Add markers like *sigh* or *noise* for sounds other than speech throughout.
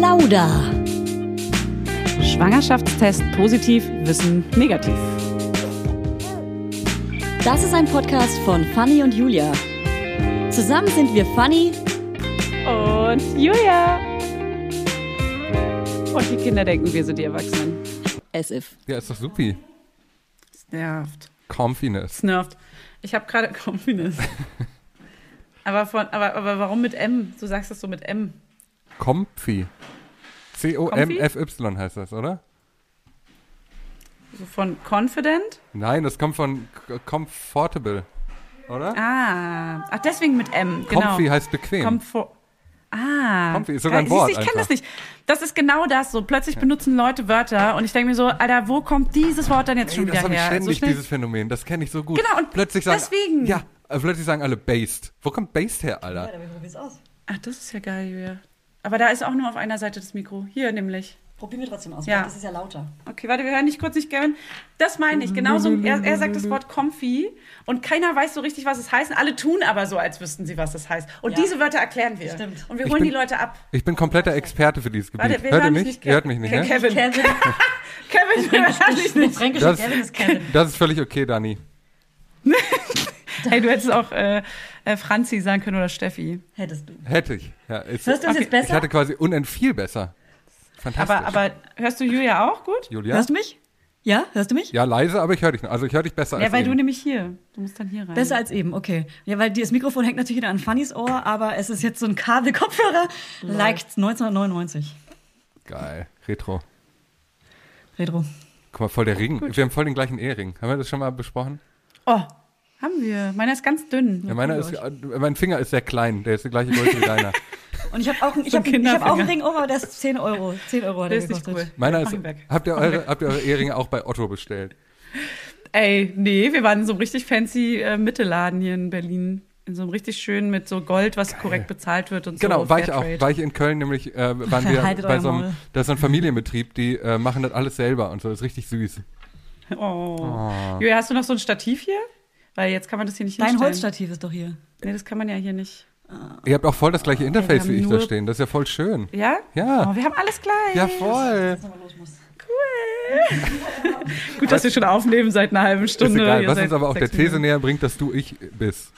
Plauder. Schwangerschaftstest positiv, Wissen negativ. Das ist ein Podcast von Fanny und Julia. Zusammen sind wir Fanny Und Julia. Und die Kinder denken, wir sind die Erwachsenen. as if. Ja, ist doch supi. Es nervt. Confiness. Es nervt. Ich habe gerade *laughs* Confidence. *laughs* aber, von, aber, aber warum mit M? Du sagst das so mit M. Comfy. C-O-M-F-Y heißt das, oder? So von Confident? Nein, das kommt von comfortable, oder? Ah. Ach, deswegen mit M. Genau. Comfy heißt bequem. Comfort. Ah. Comfy ist sogar ein. Wort Siehst ich kenne das nicht. Das ist genau das. So plötzlich benutzen Leute Wörter und ich denke mir so, Alter, wo kommt dieses Wort dann jetzt Ey, schon das wieder habe ich her? ständig, schnell- dieses Phänomen. Das kenne ich so gut. Genau, und plötzlich sagen, deswegen. Ja, plötzlich sagen alle based. Wo kommt based her, Alter? Ach, das ist ja geil, Julia. Aber da ist auch nur auf einer Seite das Mikro. Hier nämlich. Probieren wir trotzdem aus. Ja. Das ist ja lauter. Okay, warte, wir hören nicht kurz nicht, Gavin. Das meine ich. Genauso, er, er sagt das Wort comfy und keiner weiß so richtig, was es heißt. Und alle tun aber so, als wüssten sie, was das heißt. Und Ja. diese Wörter erklären wir. Stimmt. Und wir holen bin- die Leute ab. Ich bin kompletter Experte für dieses Gebiet. Warte, wir Hört ihr mich? dich nicht. Ihr hört mich nicht, Ke- ne? Kevin. Kevin. *laughs* Kevin, wir hören dich nicht. Das- Kevin ist Kevin. *laughs* Das ist völlig okay, Dani. *laughs* Hey, du hättest auch äh, äh, Franzi sagen können oder Steffi. Hättest du. Hätte ich. Ja, ist, Hörst du das Okay. jetzt besser? ich hatte quasi unend viel besser. Fantastisch. Aber, aber hörst du Julia auch gut? Julia? Hörst du mich? Ja, hörst du mich? Ja, leise, aber ich höre dich noch. Also ich höre dich besser Ja, als weil du eben. nämlich hier. Du musst dann hier rein. Besser als eben, okay. Ja, weil das Mikrofon hängt natürlich wieder an Fannys Ohr, aber es ist jetzt so ein Kabelkopfhörer. Like 1999. Geil. Retro. Retro. Guck mal, voll der Ring. Wir haben voll den gleichen Ehering. Haben wir das schon mal besprochen? Oh, haben wir. Meiner ist ganz dünn. Ja, meiner ist, äh, mein Finger ist sehr klein. Der ist die gleiche Größe wie deiner. *laughs* Und ich habe auch, ich So hab, ein ich hab auch einen. Ring aber der ist 10 Euro. 10 Euro hat Der er ist nicht cool. Meiner ist. Habt ihr eure, habt ihr eure Ehringe auch bei Otto bestellt? Ey, nee, wir waren in so einem richtig fancy äh, Mittelladen hier in Berlin. In so einem richtig schönen mit so Gold, was korrekt bezahlt wird und Genau, so. war ich auch. War ich in Köln, nämlich äh, waren wir bei so einem, das ist so ein Familienbetrieb, die äh, machen das alles selber und so. Das ist richtig süß. Oh. Julia, hast du noch so ein Stativ hier? Weil jetzt kann man das hier nicht Dein hinstellen. Holzstativ ist doch hier. Nee, das kann man ja hier nicht. Ihr habt auch voll das gleiche Interface wie ich da stehen. Das ist ja voll schön. Ja? Ja. Oh, wir haben alles gleich. Ja, voll. *laughs* Gut, dass wir schon aufnehmen seit einer halben Ist Stunde. egal. Ihr Was uns aber auch der These Minuten. näher bringt, dass du ich bist.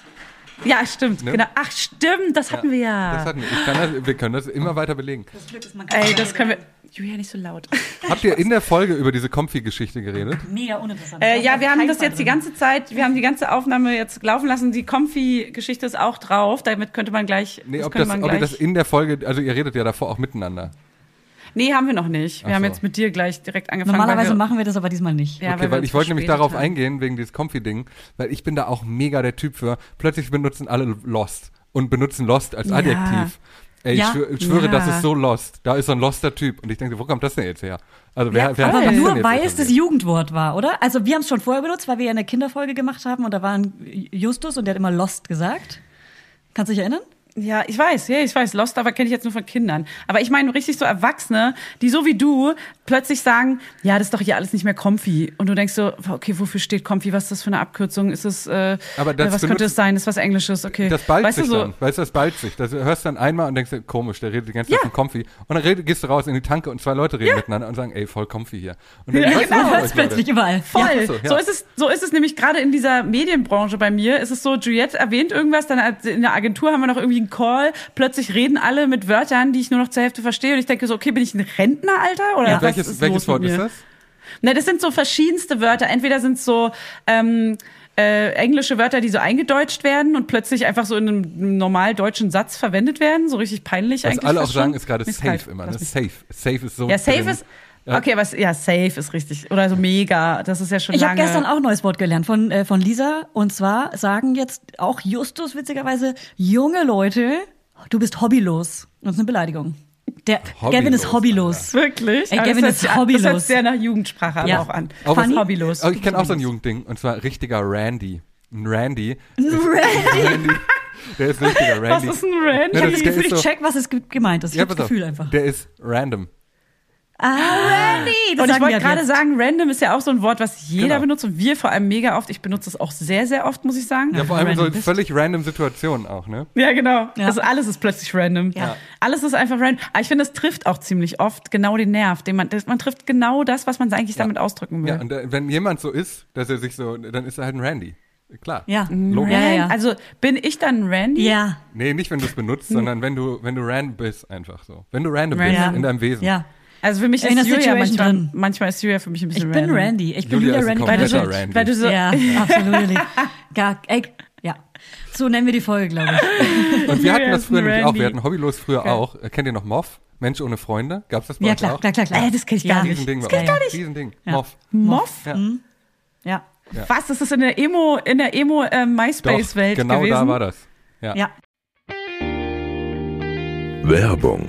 Ja, stimmt. Ne? Genau. Ach, stimmt, das hatten wir ja. Das hatten wir. Ich kann das, wir können das immer weiter belegen. Das Glück ist, man kann Ey, das können wir. Julia, nicht so laut. *laughs* Habt ihr in der Folge über diese Comfy-Geschichte geredet? Mega uninteressant. Äh, ja, wir haben das jetzt die drin. ganze Zeit, wir haben die ganze Aufnahme jetzt laufen lassen. Die Comfy-Geschichte ist auch drauf. Damit könnte man gleich. Nee, das ob, das, man ob ihr gleich, das in der Folge, also ihr redet ja davor auch miteinander. Nee, haben wir noch nicht. Wir Ach haben so. jetzt mit dir gleich direkt angefangen. Normalerweise weil wir, machen wir das aber diesmal nicht. Ja, okay, weil uns ich wollte nämlich darauf haben. eingehen, wegen dieses Comfy-Ding, weil ich bin da auch mega der Typ für. Plötzlich benutzen alle Lost und benutzen Lost als Ja. Ey, Ja. ich, schwör, ich schwöre, Ja. das ist so Lost. Da ist so ein loster Typ. Und ich denke, wo kommt das denn jetzt her? Also wer, Ja, wer Aber das nur weil es das? Jugendwort war, oder? Also wir haben es schon vorher benutzt, weil wir ja eine Kinderfolge gemacht haben und da war ein Justus und der hat immer Lost gesagt. Kannst du dich erinnern? Ja, ich weiß, ja, ich weiß. Lost, aber kenne ich jetzt nur von Kindern. Aber ich meine richtig so Erwachsene, die so wie du plötzlich sagen, ja, das ist doch hier alles nicht mehr comfy. Und du denkst so, okay, wofür steht comfy? Was ist das für eine Abkürzung? Ist es, äh, Aber das äh, was könnte es sein? Ist was Englisches? Okay. Das ballt weißt sich so? dann. Weißt du, das ballt sich. Das hörst dann einmal und denkst komisch, der redet die ganze Zeit Ja. von comfy. Und dann red, gehst du raus in die Tanke und zwei Leute reden miteinander und sagen, ey, voll comfy hier. Und dann, Ja, genau. ist Hört euch, plötzlich überall. Voll. Ja, so, ja. so, ist es, so ist es nämlich gerade in dieser Medienbranche bei mir. Ist es so, Juliette erwähnt irgendwas, dann in der Agentur haben wir noch irgendwie einen Call. Plötzlich reden alle mit Wörtern, die ich nur noch zur Hälfte verstehe. Und ich denke so, okay, bin ich ein Rentner, Alter? Oder Ja. was Welches, ist welches Wort ist das? Na, das sind so verschiedenste Wörter. Entweder sind es so ähm, äh, englische Wörter, die so eingedeutscht werden und plötzlich einfach so in einem normal deutschen Satz verwendet werden. So richtig peinlich Was eigentlich. alle auch sagen, ist gerade safe kalt. immer. Ne? Safe. Safe ist so. Ja, safe drin. ist. Ja. Okay, was, ja, safe ist richtig. Oder so mega. Das ist ja schon Ich habe gestern auch ein neues Wort gelernt von, äh, von Lisa. Und zwar sagen jetzt auch Justus witzigerweise, junge Leute, du bist hobbylos. Und das ist eine Beleidigung. Der Hobbylos, Gavin ist hobbylos. Wirklich? Ey, Aber Gavin das ist hobbylos. Das hört sehr nach Jugendsprache aber Ja. auch an. Auch Was Funny? hobbylos. Oh, ich kenne auch so ein. Jugendding. Und zwar richtiger Randy. Ein Randy. Randy. *laughs* Randy. Der ist ein richtiger Was Randy. ist ein Rand? Ja, Ich habe das- Gefühl, ist ich check, was es ge- gemeint ist. Ich Ja, habe das auf. Gefühl einfach. Der ist random. Ah, Randy! Das und ich wollte gerade sagen, random ist ja auch so ein Wort, was jeder Genau. benutzt und wir vor allem mega oft. Ich benutze es auch sehr, sehr oft, muss ich sagen. Ja, vor allem in so völlig random Situationen auch, ne? Ja, genau. Ja. Also alles ist plötzlich random. Ja. Alles ist einfach random. Aber ich finde, es trifft auch ziemlich oft genau den Nerv, den man, man trifft genau das, was man eigentlich damit ausdrücken will. Ja, und äh, wenn jemand so ist, dass er sich so, dann ist er halt ein Randy. Klar. Ja. Logisch. Ja, ja, ja. Also bin ich dann Randy? Ja. Nee, nicht wenn du es benutzt, sondern wenn du, wenn du random bist, einfach so. Wenn du random Random. bist in deinem Wesen. Ja. Also für mich In ist Julia manchmal, drin. manchmal ist Julia für mich ein Ich bisschen bin random. Randy. Ich bin Julia Julia Randy. Weil du so, Randy. weil du so Ja, *laughs* absolut. Gar, ey, ja. So nennen wir die Folge, glaube ich. *laughs* Und wir hatten das früher nämlich auch. Wir hatten Hobbylos früher auch. Äh, Kennt ihr noch Moff? Mensch ohne Freunde? Gab's das bei Ja, euch klar, auch? klar, klar, klar. Äh, das kenn ich ja. gar nicht. Riesending Das bei kenn ich gar nicht. Riesending. Ja. Moff. Moff? Ja. Ja. Was? Das ist in der Emo, in der Emo äh, MySpace-Welt genau gewesen? da war das. Ja. Ja. Werbung.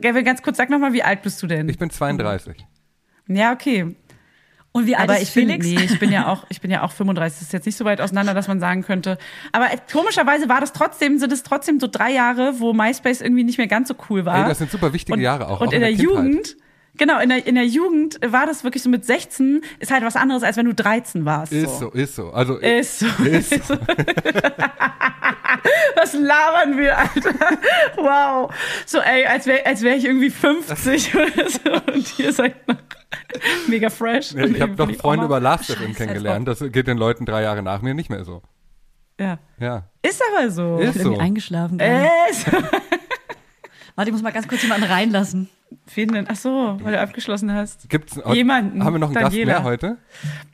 Gavin, ganz kurz, sag nochmal, wie alt bist du denn? Ich bin 32. ja, okay. Und wie alt Aber ist ich bin, Felix? nee, ich bin ja auch, *laughs* ich bin ja auch 35. Das ist jetzt nicht so weit auseinander, dass man sagen könnte. Aber äh, komischerweise war das trotzdem, sind es trotzdem so drei Jahre, wo MySpace irgendwie nicht mehr ganz so cool war. Ey, das sind super wichtige und, Jahre auch. Und auch in der, Kindheit. Jugend, genau, in der, in der Jugend war das wirklich so mit 16, ist halt was anderes, als wenn du 13 warst. Ist so, ist so. Also, Ist so. Ist so. *laughs* *laughs* Was labern wir, Alter? Wow. So, ey, als wäre als wär ich irgendwie 50 *laughs* oder so und ihr seid noch mega fresh. Ja, ich habe doch Freunde Oma. über Last.fm Scheiß kennengelernt. Das geht den Leuten drei Jahre nach mir nicht mehr so. Ja. Ja. Ist aber so. Ist Irgendwie so. eingeschlafen. gerade. *laughs* Ist. Warte, ich muss mal ganz kurz jemanden reinlassen. Wen denn? Ach so, weil du abgeschlossen hast. Gibt's Jemanden. Haben wir noch einen Daniela. Gast mehr heute?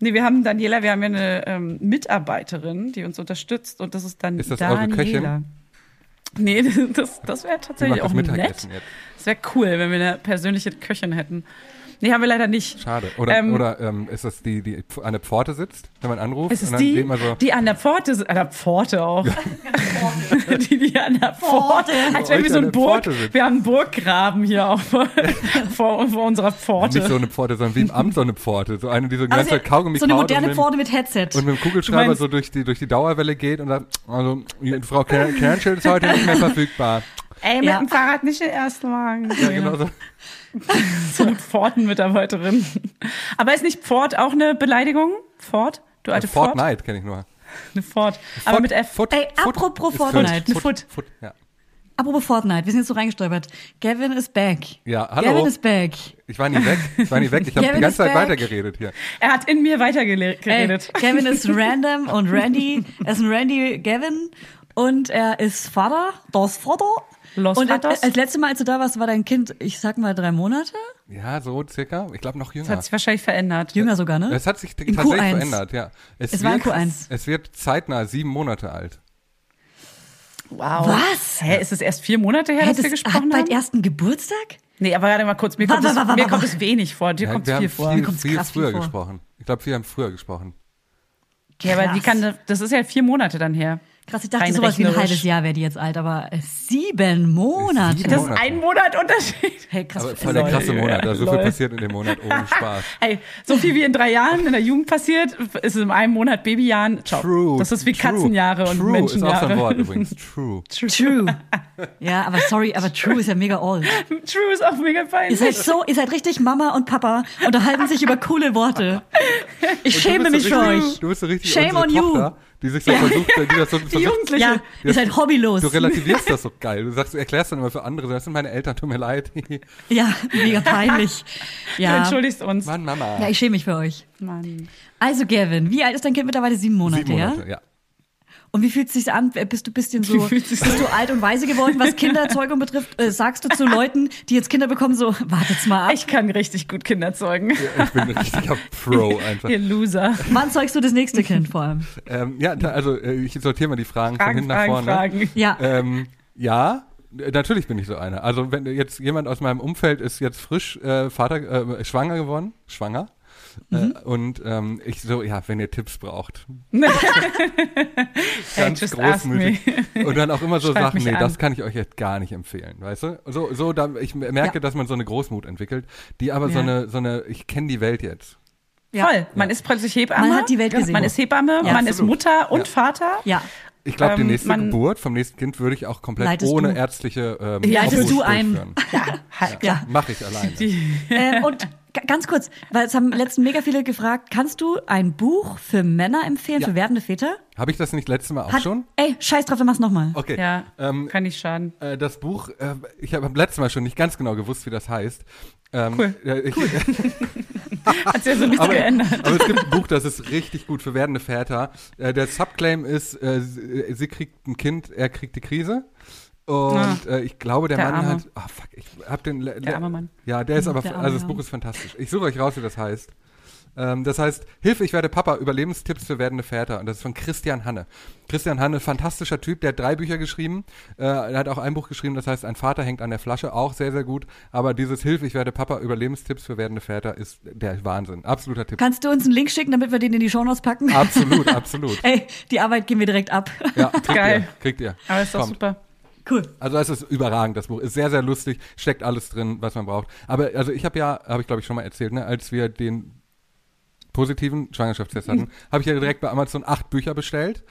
Nee, wir haben Daniela, wir haben ja eine ähm, Mitarbeiterin, die uns unterstützt und das ist dann Ist das eure Daniela. Köchin? Nee, *laughs* das, das wäre tatsächlich auch das nett. Jetzt. Das wäre cool, wenn wir eine persönliche Köchin hätten. Nee, haben wir leider nicht. Schade. Oder, Ähm, oder ähm, ist das die, die an der Pforte sitzt, wenn man anruft? Ist es und dann die, geht man so, die an der Pforte, si- an der Pforte auch. *laughs* die, die an der Pforte, als Euch wir so ein Burg, sitzt. wir haben einen Burggraben hier auch *laughs* vor, vor, vor unserer Pforte. nicht so eine Pforte, sondern wie im Amt so eine Pforte. So eine, die so ganze Zeit Kaugummi so eine moderne mit, Pforte mit Headset. und mit dem Kugelschreiber so durch die, durch die Dauerwelle geht und sagt, also, Frau Kern Kernschild ist heute nicht mehr verfügbar. Ey, mit Ja. dem Fahrrad nicht den ersten Wagen. Ja, genau so. *laughs* So eine Pfortenmitarbeiterin. Aber ist nicht Pfort auch eine Beleidigung? Pfort? Du alte Äh, Fortnite kenne ich nur. Eine Ford. Aber Foot- mit F. Foot- Ey, apropos Fortnite. Foot, Foot. Foot, ja. Apropos Fortnite, wir sind jetzt so reingestolpert. Gavin is back. Ja, hallo. Gavin is back. Ich war nie weg. Ich war nie weg. Ich habe die ganze Zeit back. weitergeredet hier. Er hat in mir Ey, weitergeredet. Kevin ist random und Randy, er ist ein Randy Gavin und er ist Vater, das Vater. Los und Vaters. als letzte Mal, als du da warst, war dein Kind, ich sag mal, drei Monate? Ja, so circa. Ich glaube noch Das jünger. hat sich wahrscheinlich verändert. Jünger sogar, ne? Es hat sich In tatsächlich Q1. verändert, ja. Es war in wird, Q1. Es wird zeitnah sieben Monate alt. Wow. Was? Hä, ist es erst vier Monate her, Hä, dass das wir hat gesprochen bald haben? ersten Geburtstag? Nee, aber warte mal kurz. Mir Wa- kommt, wa- es, wa- wa- mir kommt es wenig vor. Dir Ja, kommt es viel vor. viel, kommt's viel krass viel früher gesprochen. Ich glaube, wir haben früher gesprochen. Ja, aber wie kann, das ist ja vier Monate dann her. Krass, ich dachte, sowas wie ein halbes Jahr wäre die jetzt alt, aber äh, sieben Monate. Sieben Das Monate. ist ein Monat Unterschied. Hey, krass. Aber voll der krasse Monat. Da so viel passiert in dem Monat. Ohne *laughs* Spaß. Ey, so viel wie in drei Jahren in der Jugend passiert, ist es in einem Monat Babyjahren. Ciao. True. Das ist wie true. Katzenjahre und True Menschenjahre. ist auch so ein Wort übrigens. *laughs* True. True. Ja, aber sorry, aber True ist ja mega old. True ist auch mega Ihr peinlich. seid so, ihr seid richtig Mama und Papa, unterhalten sich über coole Worte. Ich schäme Du mich bist für so euch. richtig, Du bist so richtig Shame on you. Die sich so versucht, die das so Die versucht, Jugendliche. Ja, ihr seid hobbylos. Du relativierst das so geil. Du sagst, du erklärst dann immer für andere, das sind meine Eltern, tut mir leid. Ja, mega peinlich. Du *laughs* Ja. entschuldigst uns. Mann, Mama. Ja, ich schäme mich für euch. Mann. Also, Gavin, wie alt ist dein Kind mittlerweile? Sieben Monate, Sieben Monate, ja? ja. Und wie fühlt es sich an? Bist du ein bisschen so, bist du alt und weise geworden, was *laughs* Kinderzeugung betrifft? Äh, sagst du zu Leuten, die jetzt Kinder bekommen, so, wartet's mal ab. Ich kann richtig gut Kinder zeugen. Ich bin ein richtiger Pro *laughs* einfach. Ihr Loser. Wann zeugst du das nächste Kind vor allem? Ähm, ja, da, also äh, ich sortiere mal die Fragen, von Fragen, hinten nach Fragen, vorne. Fragen. Ja. Ähm, ja, äh, natürlich bin ich so einer. Also wenn jetzt jemand aus meinem Umfeld ist jetzt frisch äh, Vater äh, schwanger geworden, schwanger. Mhm. Äh, und ähm, ich so, ja, wenn ihr Tipps braucht. *laughs* Hey, Ganz me. großmütig. Und dann auch immer so Schreib Sachen, nee, an. das kann ich euch jetzt gar nicht empfehlen, weißt du? So, so da, ich merke, Ja. dass man so eine Großmut entwickelt, die aber so Ja. eine, so eine, ich kenne die Welt jetzt. Ja. Voll. Man ist plötzlich Hebamme. Man hat die Welt gesehen. Man ist Hebamme, Ja, man ist. Mutter und Ja. Vater. Ja. Ich glaube, die Ähm, nächste man- Geburt vom nächsten Kind würde ich auch komplett Leitest ohne du. ärztliche ähm, Leitest Obhut du ein. durchführen. Halt, Ja. Mache ich alleine. *laughs* Äh, und ganz kurz, weil es haben letzten mega viele gefragt, kannst du ein Buch für Männer empfehlen, Ja. für werdende Väter? Habe ich das nicht letztes Mal auch Hat, schon? Ey, scheiß drauf, wir machen's nochmal. Okay. Ja, Ähm, kann nicht schaden. äh, das Buch, äh, ich habe beim letzten Mal schon nicht ganz genau gewusst, wie das heißt. Ähm, Cool. äh, ich, *laughs* Hat sich also nichts aber, geändert. aber es gibt ein Buch, das ist richtig gut für werdende Väter. Äh, der Subclaim ist, äh, sie, sie kriegt ein Kind, er kriegt die Krise. Und Ah. äh, ich glaube, der, Der Mann Arme. hat. Ah, fuck, ich hab den. le- Der arme Mann. Ja, der ist aber. Der also das. Buch ist fantastisch. Ich suche euch raus, wie das heißt. Ähm, das heißt, Hilfe, ich werde Papa, Überlebenstipps für werdende Väter. Und das ist von Christian Hanne. Christian Hanne, fantastischer Typ, der hat drei Bücher geschrieben. Äh, er hat auch ein Buch geschrieben, das heißt, ein Vater hängt an der Flasche, auch sehr, sehr gut. Aber dieses Hilfe, ich werde Papa, Überlebenstipps für werdende Väter ist der Wahnsinn. Absoluter Tipp. Kannst du uns einen Link schicken, damit wir den in die Shownotes packen? Absolut, *laughs* absolut. Ey, die Arbeit gehen wir direkt ab. Ja, kriegt *laughs* Geil. ihr. Kriegt ihr. Aber ist doch Kommt. super. Cool. Also es ist überragend, das Buch. Ist sehr, sehr lustig, steckt alles drin, was man braucht. Aber also ich habe ja, habe ich glaube ich schon mal erzählt, ne, als wir den positiven Schwangerschaftstest hatten, *laughs* habe ich ja direkt bei Amazon acht Bücher bestellt.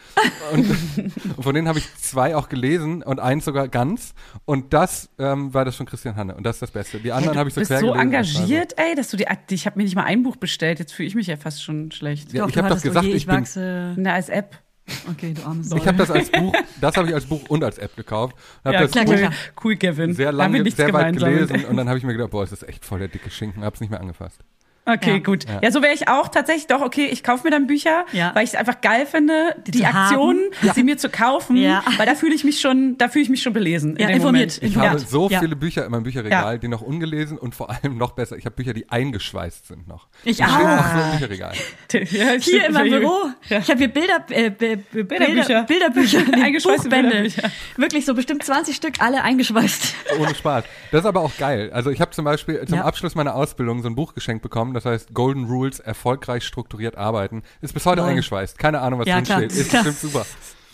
Und, *laughs* und von denen habe ich zwei auch gelesen und eins sogar ganz. Und das ähm, war das von Christian Hanne. Und das ist das Beste. Die anderen habe ich Du so bist quer so gelesen. Das war engagiert, ey, dass du die, ich habe mir nicht mal ein Buch bestellt. Jetzt fühle ich mich ja fast schon schlecht. Ja, Doch, ich du hab doch hattest, gesagt, okay, ich bin- wachse. Na, als App. Okay, du armes So. Ich habe das als Buch, das habe ich als Buch und als App gekauft. Hab das klar, Buch klar. Cool, Kevin. sehr lange, sehr weit gelesen und dann habe ich mir gedacht, boah, ist das echt voll der dicke Schinken, habe es nicht mehr angefasst. Okay, Ja. gut. Ja, so wäre ich auch tatsächlich doch, okay, ich kaufe mir dann Bücher, Ja. weil ich es einfach geil finde, die, zu Aktion, haben. sie mir zu kaufen, Ja. weil da fühle ich mich schon, da fühle ich mich schon belesen. Ja, in dem informiert. Moment. Ich Ja. habe so Ja. viele Bücher in meinem Bücherregal, Ja. die noch ungelesen und vor allem noch besser. Ich habe Bücher, die eingeschweißt sind noch. Ich die auch. noch so im Bücherregal. Ja, Hier in meinem Büro. Ja. Ich habe hier Bilder, äh, Bi- Bi- Bilderbücher. Bilder, Bilderbücher, *laughs* nee, Eingeschweißte Buchbände. Bilderbücher. Wirklich so bestimmt 20 Stück, alle eingeschweißt. Ohne Spaß. Das ist aber auch geil. Also ich habe zum Beispiel zum Ja. Abschluss meiner Ausbildung so ein Buch geschenkt bekommen, das heißt Golden Rules, erfolgreich strukturiert arbeiten. Ist bis heute Lol. eingeschweißt. Keine Ahnung, was Ja, drin steht. Ist *laughs* bestimmt super.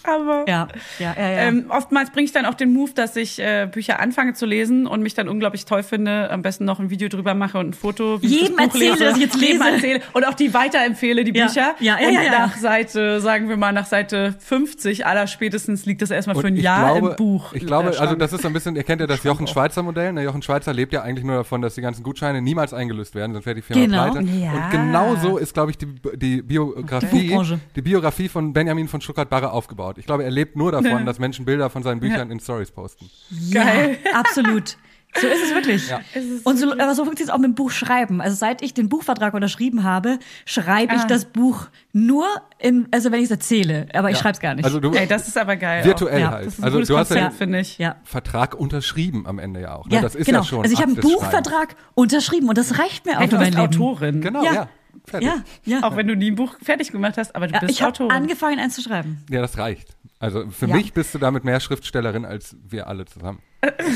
Aber Ja, ja, ja, ja. ähm, oftmals bringe ich dann auch den Move, dass ich äh, Bücher anfange zu lesen und mich dann unglaublich toll finde, am besten noch ein Video drüber mache und ein Foto. Wie ich Jedem das Buch erzähle, lese. dass ich jetzt Jedem lese. erzähle und auch die weiterempfehle, die Ja. Bücher. Ja, ja, und ja, ja. nach Seite, sagen wir mal, nach Seite 50 aller spätestens liegt das erstmal für ein ich Jahr glaube, im Buch. Ich glaube, also Schrank. das ist so ein bisschen, ihr kennt ja das Jochen Schweizer Modell. Ne? Jochen Schweizer lebt ja eigentlich nur davon, dass die ganzen Gutscheine niemals eingelöst werden, sonst wäre die Firma Genau. pleite. Ja. Und genau so ist, glaube ich, die, die Biografie, die Biografie von Benjamin von Stuttgart-Barre aufgebaut. Ich glaube, er lebt nur davon, dass Menschen Bilder von seinen Büchern in Stories posten. Geil. Ja, *laughs* absolut. So ist es wirklich. Ja. Und so, aber so funktioniert es auch mit dem Buch schreiben. Also seit ich den Buchvertrag unterschrieben habe, schreibe ich Ah. das Buch nur in, also wenn ich es erzähle, aber ich Ja. schreibe es gar nicht. Also du, Ey, das ist aber geil. virtuell Ja, halt. Das ist ein also du hast ja finde ich. ja. Vertrag unterschrieben am Ende ja auch. Ne? Ja, das ist genau. ja schon also ich habe einen Buchvertrag unterschrieben und das reicht mir auch Ey, für du bist. Autorin. Genau, Ja. Ja. Fertig. Ja, ja. Auch wenn du nie ein Buch fertig gemacht hast, aber du ja bist ich habe Autorin. angefangen, eins zu schreiben. Ja, das reicht. Also für Ja. mich bist du damit mehr Schriftstellerin als wir alle zusammen.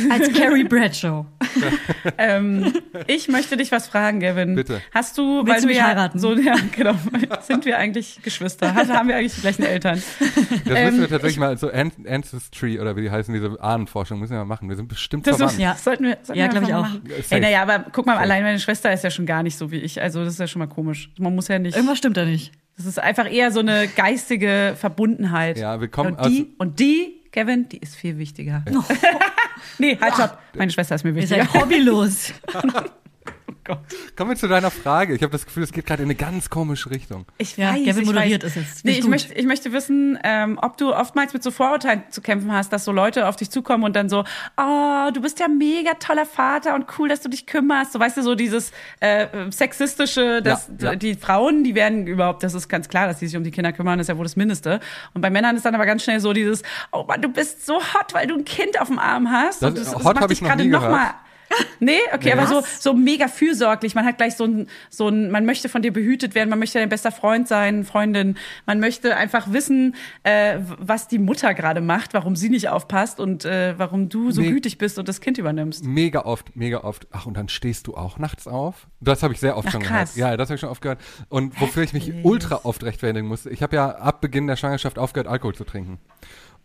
Als *laughs* Carrie Bradshaw. *laughs* Ähm, ich möchte dich was fragen, Gavin. Bitte. Hast du, Willst weil du wir heiraten? so, ja, genau, *laughs* sind wir eigentlich Geschwister? Haben haben wir eigentlich die gleichen Eltern? Das Ähm, müssen wir tatsächlich mal so An Ancestry oder wie die heißen, diese Ahnenforschung müssen wir mal machen. Wir sind bestimmt Das verwandt. ist, Ja. sollten wir, sollten Ja, wir glaub ich auch. machen. Ey, naja, aber guck mal, Safe. allein meine Schwester ist ja schon gar nicht so wie ich. Also das ist ja schon mal komisch. Man muss ja nicht. Irgendwas stimmt da nicht. Das ist einfach eher so eine geistige Verbundenheit. Ja, wir kommen und die, aus- und die, Kevin, die ist viel wichtiger. *laughs* nee, halt stopp. Meine Schwester ist mir Ihr wichtiger. seid hobbylos. *laughs* Kommen wir zu deiner Frage. Ich habe das Gefühl, es geht gerade in eine ganz komische Richtung. Ich Ja, weiß, Gavin ich moderiert weiß. es jetzt. Nee, Nicht ich möchte, ich möchte wissen, ähm, ob du oftmals mit so Vorurteilen zu kämpfen hast, dass so Leute auf dich zukommen und dann so, oh, du bist ja mega toller Vater und cool, dass du dich kümmerst. So, weißt du, so dieses äh, sexistische, dass Ja, ja. die Frauen, die werden überhaupt, das ist ganz klar, dass die sich um die Kinder kümmern, das ist ja wohl das Mindeste. Und bei Männern ist dann aber ganz schnell so dieses, oh Mann, du bist so hot, weil du ein Kind auf dem Arm hast. Das- und das, das hot macht dich ich noch gerade nie noch gehört. mal Nee, okay, aber so, Was? so mega fürsorglich. Man hat gleich so ein, so ein, man möchte von dir behütet werden, man möchte dein bester Freund sein, Freundin. Man möchte einfach wissen, äh, was die Mutter gerade macht, warum sie nicht aufpasst und äh, warum du so Nee. gütig bist und das Kind übernimmst. Mega oft, mega oft. Ach, und dann stehst du auch nachts auf? Das habe ich sehr oft Ach, schon krass. gehört. Ja, das habe ich schon oft gehört. Und wofür ich mich ultra oft rechtfertigen musste. Ich habe ja ab Beginn der Schwangerschaft aufgehört, Alkohol zu trinken.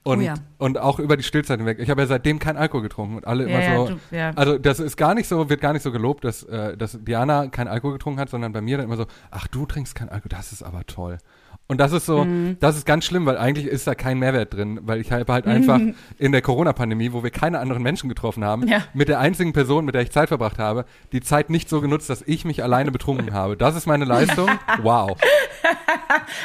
Und, Oh ja. und auch über die Stillzeit hinweg. Ich habe ja seitdem keinen Alkohol getrunken und alle immer ja, so. du- ja. Also das ist gar nicht so, wird gar nicht so gelobt, dass, äh, dass Diana keinen Alkohol getrunken hat, sondern bei mir dann immer so, ach du trinkst keinen Alkohol, das ist aber toll. Und das ist so, Mhm. das ist ganz schlimm, weil eigentlich ist da kein Mehrwert drin, weil ich habe halt einfach *laughs* in der Corona-Pandemie, wo wir keine anderen Menschen getroffen haben, Ja. mit der einzigen Person, mit der ich Zeit verbracht habe, die Zeit nicht so genutzt, dass ich mich alleine betrunken habe. Das ist meine Leistung. *laughs* Wow.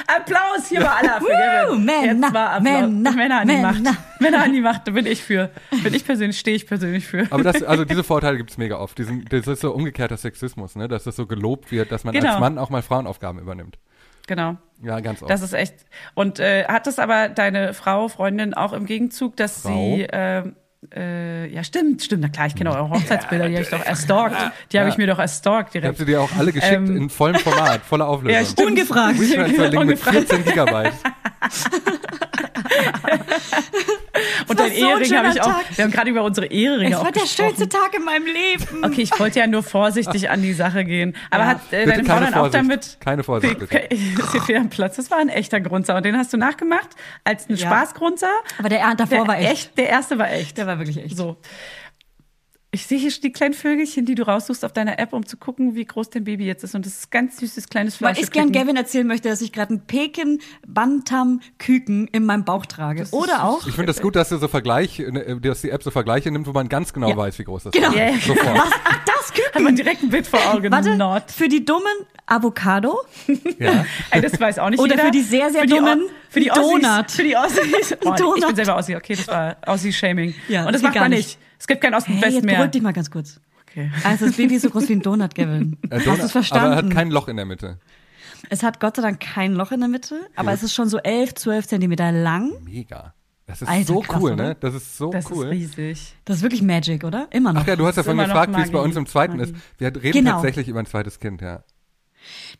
Applaus hier bei aller für Woo. Männer, Jetzt war Applaus. Männer, Männer an die Männer. Macht. Männer an die Macht, da bin ich für. Bin ich persönlich, stehe ich persönlich für. Aber das, also diese *laughs* Vorteile gibt's mega oft. Diesen, das ist so umgekehrter Sexismus, ne? Dass das so gelobt wird, dass man Genau. als Mann auch mal Frauenaufgaben übernimmt. Genau. Ja, ganz oft. Das ist echt. Und äh, hat das aber deine Frau, Freundin auch im Gegenzug, dass Frau? sie ähm, äh, ja, stimmt, stimmt. Na klar, ich kenne eure Hochzeitsbilder, die habe ich doch erstalkt. Die habe ich mir doch erstalkt ich habe direkt. sie dir auch alle geschickt Ähm, in vollem Format, voller *laughs* Auflösung. Ja, stimmt. Ungefragt. WeTransfer-Link mit Ungefragt. 14 Gigabyte. *laughs* *laughs* Und dein so Ehering habe ich auch. Tag. Wir haben gerade über unsere Eheringe Es auch war der schönste Tag in meinem Leben. Okay, ich wollte ja nur vorsichtig an die Sache gehen. Aber Ja. hat äh, deine Frau keine dann auch Vorsicht. damit. Keine Vorsicht, bitte. Okay, ist hier fehl am Platz. Das war ein echter Grunzer. Und den hast du nachgemacht als ein Ja. Spaßgrunzer. Aber der davor Der, war echt. Der erste war echt. Der war wirklich echt. So. Ich sehe hier schon die kleinen Vögelchen, die du raussuchst auf deiner App, um zu gucken, wie groß dein Baby jetzt ist. Und das ist ganz süßes kleines Weil Fleisch. ich gern Gavin erzählen möchte, dass ich gerade einen Pekin Bantam Küken in meinem Bauch trage. Oder auch. Ich finde das gut, dass du so Vergleich, äh, dass die App so Vergleiche nimmt, wo man ganz genau Ja. weiß, wie groß das Genau. ist. Ja, ja. Sofort. Ach, das Hat Küken. man direkt ein Bild vor Augen. Warte, Not. für die dummen Avocado Ja. Ey, das weiß auch nicht Oder jeder. für die sehr, sehr für dummen Für die Ossis. Donut. Für die Ossis. *laughs* Oh, ich Donut. bin selber Ossi. Okay, das war Ossi-Shaming. Ja, Und das macht gar man nicht. nicht. Es gibt kein Osten und Hey, Westen jetzt mehr. beruhig dich mal ganz kurz. Okay. Also das Baby ist so groß wie ein Donut, Gavin. Äh, Hast Donut, du es verstanden? Aber er hat kein Loch in der Mitte. es hat Gott sei Dank kein Loch in der Mitte, aber es ist schon so 11, 12 Zentimeter lang. Mega. Das ist Alter, so krass, cool, ne? Das ist so Das cool. ist riesig. Das ist wirklich Magic, oder? Immer noch. Ach ja, du hast ja vorhin gefragt, wie es bei uns im zweiten Magie. ist. Wir reden Genau. tatsächlich über ein zweites Kind, ja.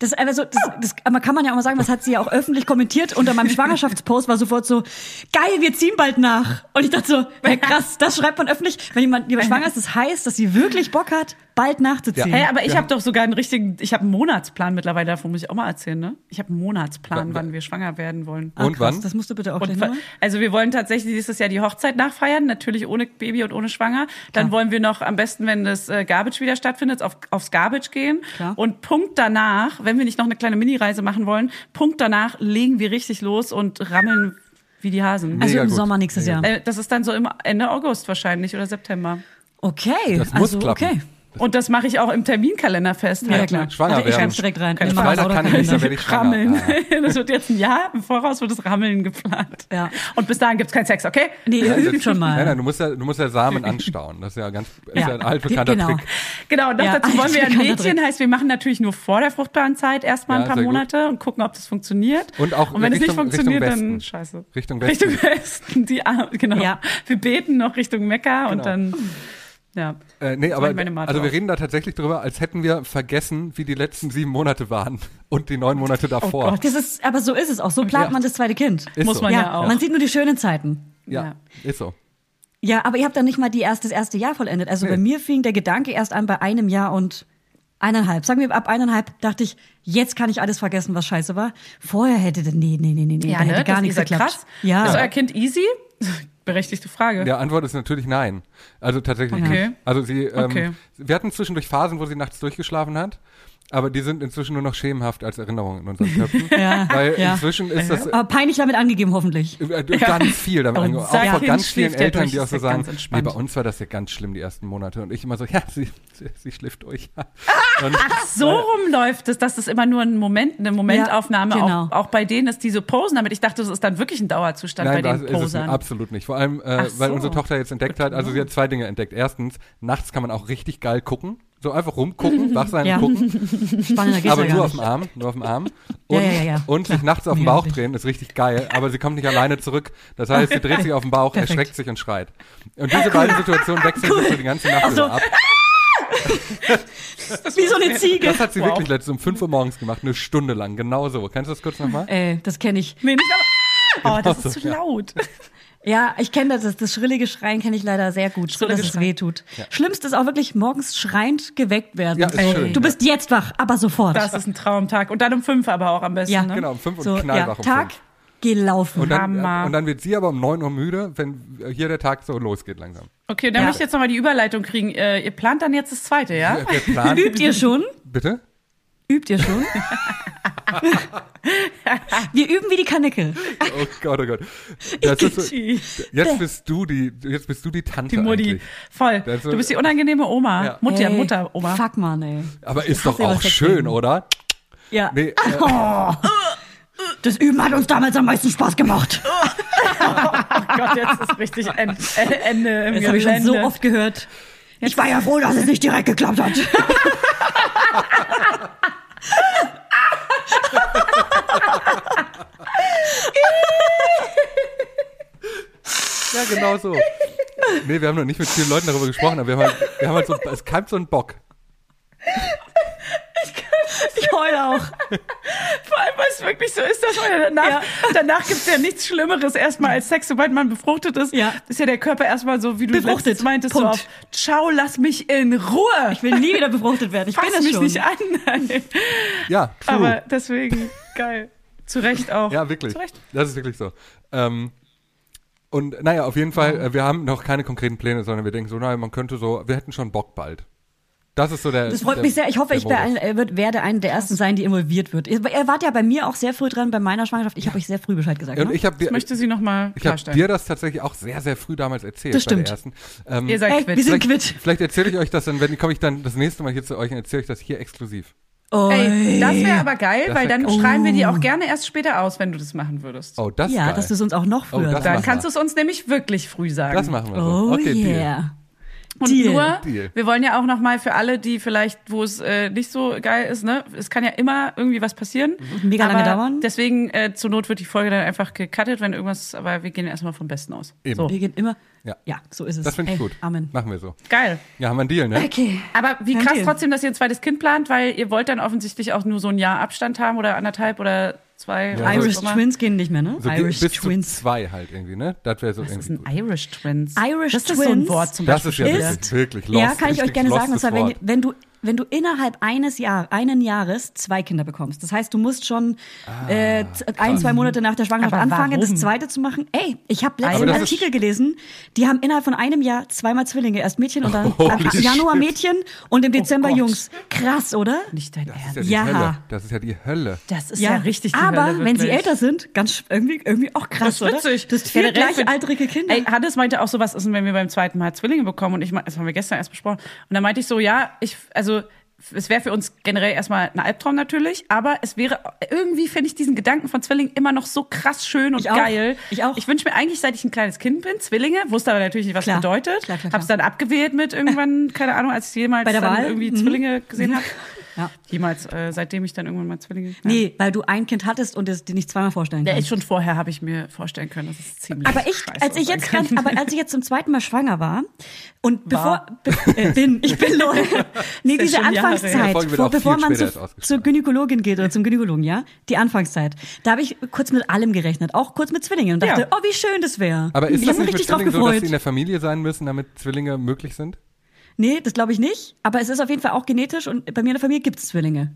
Das, also, das, das aber kann man ja auch mal sagen, das hat sie ja auch öffentlich kommentiert. Unter meinem Schwangerschaftspost war sofort so, geil, wir ziehen bald nach. Und ich dachte so, hey, krass, das schreibt man öffentlich. Wenn jemand lieber schwanger ist, das heißt, dass sie wirklich Bock hat, bald nachzuziehen. Hä, aber ich Ja. habe doch sogar einen richtigen, ich habe einen Monatsplan mittlerweile, davon muss ich auch mal erzählen, ne? Ich habe einen Monatsplan, Wa- wa- wann wir schwanger werden wollen. Ah, Und krass, wann? Das musst du bitte auch Und also wir wollen tatsächlich nächstes Jahr die Hochzeit nachfeiern, natürlich ohne Baby und ohne Schwanger. Dann wollen wir noch am besten, wenn das äh, Garbage wieder stattfindet, auf, aufs Garbage gehen. Klar. Und Punkt danach, wenn wir nicht noch eine kleine Mini-Reise machen wollen, Punkt danach legen wir richtig los und rammeln wie die Hasen. Also Mega im gut. Sommer nächstes Mega Jahr. Äh, das ist dann so im Ende August wahrscheinlich oder September. Okay, Das muss also klappen. okay. Und das mache ich auch im Terminkalender fest. Ja, klar. Schwanger also ich werden. schreib's direkt rein. Spaß. meinen Freitag kann ich nicht, dann werde ich schwanger. *laughs* Rammeln. Ah. *laughs* Das wird jetzt ein Jahr im Voraus wird das Rammeln geplant. Ja. Und bis dahin gibt's keinen Sex, okay? Nee, ihr übt schon mal. Nein, nein, du musst ja, du musst ja Samen anstauen. Das ist ja ganz, ist Ja. ja, ein altbekannter Genau. Trick. Genau, und Ja, dazu wollen wir *laughs* ein Mädchen, Trick. heißt, wir machen natürlich nur vor der fruchtbaren Zeit erstmal Ja, ein paar sehr gut. Monate und gucken, ob das funktioniert. Und auch und wenn es nicht Richtung- funktioniert, Richtung dann Westen. scheiße. Richtung Westen. Richtung Westen, die genau. Ja. Wir beten noch Richtung Mekka und Genau. dann, ja. Äh, nee, Das aber also wir reden da tatsächlich drüber, als hätten wir vergessen, wie die letzten sieben Monate waren *laughs* und die neun Monate davor. Gott. Das ist, aber so ist es auch. So plant Ja. man das zweite Kind. Ist Muss so. man ja, ja, auch. man sieht nur die schönen Zeiten. ja, Ja. ist so. Ja, aber ihr habt dann nicht mal die erst, das erste Jahr vollendet. Also bei Nee. mir fing der Gedanke erst an bei einem Jahr und eineinhalb. Sagen wir ab eineinhalb dachte ich, jetzt kann ich alles vergessen, was scheiße war. Vorher hätte das, nee, nee, nee, nee, Ja, da ne? hätte gar das nichts ist ja geklappt. krass. Ja. Ist euer Kind easy? Berechtigte Frage. Die Antwort ist natürlich nein. Also tatsächlich Okay. nicht. Also sie, ähm, Okay. wir hatten zwischendurch Phasen, wo sie nachts durchgeschlafen hat, aber die sind inzwischen nur noch schemenhaft als Erinnerung in unseren Köpfen. *laughs* Ja, Weil ja. inzwischen ist das aber peinlich damit angegeben, hoffentlich. äh, ganz viel damit Und angegangen. Auch Kind ganz vielen Eltern, die auch so sagen, nee, bei uns war das ja ganz schlimm die ersten Monate. Und ich immer so, ja, sie, sie, sie schläft durch. *laughs* Und, So rum läuft es, dass es immer nur ein Moment, eine Momentaufnahme Ja, genau. auch, auch bei denen ist, die so posen damit. Ich dachte, das ist dann wirklich ein Dauerzustand Nein, bei das den Posern. absolut nicht. Vor allem, äh, Ach weil so. unsere Tochter jetzt entdeckt hat, also sie hat zwei Dinge entdeckt. Erstens, nachts kann man auch richtig geil gucken. So einfach rumgucken, wach sein Ja. und gucken. Spannender geht's aber ja nur gar auf dem. Arm, nur auf dem Arm. *laughs* Und, ja, ja, ja. und sich nachts auf den Bauch drehen, ist richtig geil. Aber sie kommt nicht alleine zurück. Das heißt, sie dreht sich auf den Bauch, *laughs* Perfekt. erschreckt sich und schreit. Und diese beiden Situationen wechseln sich so die ganze Nacht so. über ab. *laughs* Wie so eine Ziege. Das hat sie Wow. wirklich letztens um 5 Uhr morgens gemacht, eine Stunde lang. Genau so. Kennst du das kurz nochmal? Ey, das kenne ich. Nee, nicht aber, oh, das Genau ist zu ja. laut. Ja, ich kenne das. Das schrillige Schreien kenne ich leider sehr gut, so dass es weh tut. Schlimmst ist auch wirklich morgens schreiend geweckt werden. Ja, ist schön, du bist jetzt wach, aber sofort. Das ist ein Traumtag. Und dann um fünf aber auch am besten. Ja. ne? Genau, um 5 Uhr so, knallwach ja, um Tag fünf. gelaufen. Und dann, Hammer. und dann wird sie aber um 9 Uhr müde, wenn hier der Tag so losgeht langsam. Okay, dann Ja. möchte ich jetzt nochmal die Überleitung kriegen. Äh, ihr plant dann jetzt das zweite, ja? Der Plan, Übt ihr schon? bitte? Übt ihr schon? Wir üben wie die Kanickel. Oh Gott, oh Gott. Das ist so, Die jetzt bist du die, jetzt bist du die Tante Mutti. eigentlich. Voll. So- Du bist die unangenehme Oma. Ja. Mutter, Ey, Mutter, Oma. Fuck, Mann, ey. Aber ist doch auch schön, oder? Ja. Nee, äh, *laughs* Das Üben hat uns damals am meisten Spaß gemacht. *laughs* Oh Gott, jetzt ist richtig äh, Ende im Das habe ich schon so oft gehört. Ich war ja froh, dass es nicht direkt geklappt hat. *laughs* ja, genau so. Nee, wir haben noch nicht mit vielen Leuten darüber gesprochen, aber wir haben halt, wir haben halt so, es keimt so ein Bock. Ich heule auch. Vor allem, weil es wirklich so ist, dass man ja danach, Ja. danach gibt es ja nichts Schlimmeres erstmal als Sex, sobald man befruchtet ist, Ja. ist ja der Körper erstmal so, wie du Befruchtet. meintest, Punkt. so auf, ciao, lass mich in Ruhe. Ich will nie wieder befruchtet werden. Ich Fass bin es mich schon. nicht an. Nein. Ja, true. Aber deswegen, geil. Zu Recht auch. ja, wirklich. Zu Recht. Das ist wirklich so. Ähm, und naja, auf jeden Fall, äh, wir haben noch keine konkreten Pläne, sondern wir denken so, naja, man könnte so, wir hätten schon Bock bald. Das ist so der. Das freut der, mich sehr. Ich hoffe, ich ein, wird- werde eine der ersten sein, die involviert wird. Ihr, wart ja bei mir auch sehr früh dran bei meiner Schwangerschaft. Ich habe euch sehr früh Bescheid gesagt. Und ne? ich habe dir, Ich möchte sie nochmal ich habe dir das tatsächlich auch sehr, sehr früh damals erzählt. Das Bei der stimmt. ersten. Ähm, Ihr seid Ey, quitt. wir sind vielleicht, quitt. vielleicht erzähle ich euch das dann, wenn komme ich dann das nächste Mal hier zu euch und erzähle ich das hier exklusiv. Ey, das wäre aber geil, Das weil wär dann geil. schreiben wir die auch gerne erst später aus, wenn du das machen würdest. Oh, das ist ja, geil. dass du es uns auch noch früher Oh, das sagst. dann kannst du es uns nämlich wirklich früh sagen. Das machen wir so. Oh okay, Deal. Und Deal. nur, Deal. wir wollen ja auch noch mal für alle, die vielleicht, wo es äh, nicht so geil ist, ne, es kann ja immer irgendwie was passieren. Mega lange dauern. Deswegen äh, zur Not wird die Folge dann einfach gecuttet, wenn irgendwas, aber wir gehen erstmal vom Besten aus. Eben. So. Wir gehen immer. Ja. Ja, so ist es. Das finde ich Ey, gut. Amen. Machen wir so. Geil. Ja, haben wir einen Deal, ne? Okay. Aber wie krass Deal. trotzdem, dass ihr ein zweites Kind plant, weil ihr wollt dann offensichtlich auch nur so ein Jahr Abstand haben oder anderthalb oder zwei. Ja, Irish immer. Twins gehen nicht mehr, ne? So Irish bis Twins. zu zwei halt irgendwie, ne? Das wäre so Was ist irgendwie ein gut. Irish Twins? Irish das ist so ein Twins? Wort zum Das Beispiel. ist ja wirklich, wirklich lost. ja, kann ich euch gerne sagen. Und zwar, wenn, wenn du wenn du innerhalb eines Jahr, einen Jahres zwei Kinder bekommst. Das heißt, du musst schon äh, z- ein, zwei Monate nach der Schwangerschaft Aber anfangen, warum? das zweite zu machen. Ey, ich habe Aber letzten das ist- Artikel gelesen, die haben innerhalb von einem Jahr zweimal Zwillinge. Erst Mädchen und dann *laughs* Holy im Januar shit. Mädchen und im Dezember Gott. Jungs. Krass, oder? Nicht dein Das ist Ernst. ja die Ja. Hölle. Das ist ja die Hölle. Das ist ja, richtig die Aber Hölle, wenn sie älter sind, ganz irgendwie, irgendwie auch krass, Das ist witzig. oder? Du hast vier gleichaltrige Kinder. Ey, Hannes meinte auch so, was ist denn, wenn wir beim zweiten Mal Zwillinge bekommen? Und ich das haben wir gestern erst besprochen. Und dann meinte ich so, ja, ich, also, es wäre für uns generell erstmal ein Albtraum natürlich, aber es wäre, irgendwie finde ich diesen Gedanken von Zwillingen immer noch so krass schön und Ich auch. geil. Ich auch. Ich wünsche mir eigentlich, seit ich ein kleines Kind bin, Zwillinge, wusste aber natürlich nicht, was Klar. bedeutet. Klar, klar, Hab's klar. dann abgewählt mit irgendwann, *laughs* keine Ahnung, als ich jemals Bei der dann Wahl? irgendwie Mhm. Zwillinge gesehen habe. *laughs* Ja. Jemals, äh, seitdem ich dann irgendwann mal Zwillinge. Ja. Nee, weil du ein Kind hattest und es dir nicht zweimal vorstellen Ja, kannst. ich schon vorher habe ich mir vorstellen können, dass es ziemlich Aber ich, als ich jetzt, kann. aber als ich jetzt zum zweiten Mal schwanger war und War. bevor be, äh, bin, ich bin Leute, *laughs* nee, ja diese. Anfangszeit, vor, bevor man zu, zur Gynäkologin geht oder zum Gynäkologen, ja, die Anfangszeit, da habe ich kurz mit allem gerechnet, auch kurz mit Zwillingen und dachte, Ja. oh, wie schön das wäre. Aber ist ich das nicht mit richtig drauf Zwillingen so, dass gefreut. sie in der Familie sein müssen, damit Zwillinge möglich sind? Nee, das glaube ich nicht, aber es ist auf jeden Fall auch genetisch und bei mir in der Familie gibt es Zwillinge.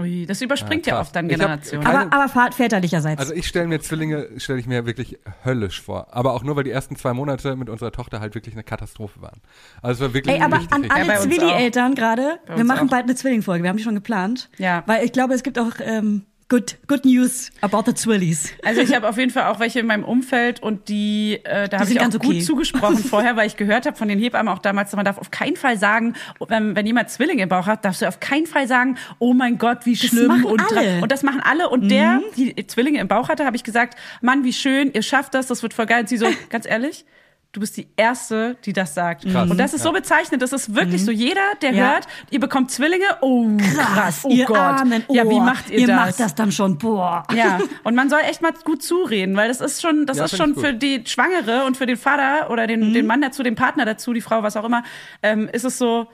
Ui, das überspringt Ja, ja, krass. oft dann Generationen. keine- Aber, aber väterlicherseits. Also ich stelle mir Zwillinge, stelle ich mir wirklich höllisch vor. Aber auch nur, weil die ersten zwei Monate mit unserer Tochter halt wirklich eine Katastrophe waren. Also es war wirklich Ey, aber an alle Ja, Zwilli-Eltern gerade, wir machen auch. bald eine Zwillingfolge, wir haben die schon geplant. Ja. Weil ich glaube, es gibt auch ähm, good, good news about the Zwillies. Also ich habe auf jeden Fall auch welche in meinem Umfeld und die, äh, da habe ich auch okay. gut zugesprochen *laughs* vorher, weil ich gehört habe von den Hebammen auch damals, man darf auf keinen Fall sagen, wenn, wenn jemand Zwillinge im Bauch hat, darfst du auf keinen Fall sagen, oh mein Gott, wie schlimm machen und alle. Mhm. und das machen alle und der, die Zwillinge im Bauch hatte, habe ich gesagt, Mann, wie schön, ihr schafft das, das wird voll geil. Und sie so, *laughs* ganz ehrlich. Du bist die Erste, die das sagt. Krass. Und das ist so bezeichnend. Das ist wirklich so. Jeder, der Mhm. Ja. hört, ihr bekommt Zwillinge. Oh, krass. Oh ihr Gott. Armen, oh, ja, wie macht ihr, ihr das? macht das dann schon, boah. Ja, und man soll echt mal gut zureden, weil das ist schon, das Ja, ist schon für die Schwangere und für den Vater oder den, Mhm. den Mann dazu, den Partner dazu, die Frau, was auch immer, ähm, ist es so,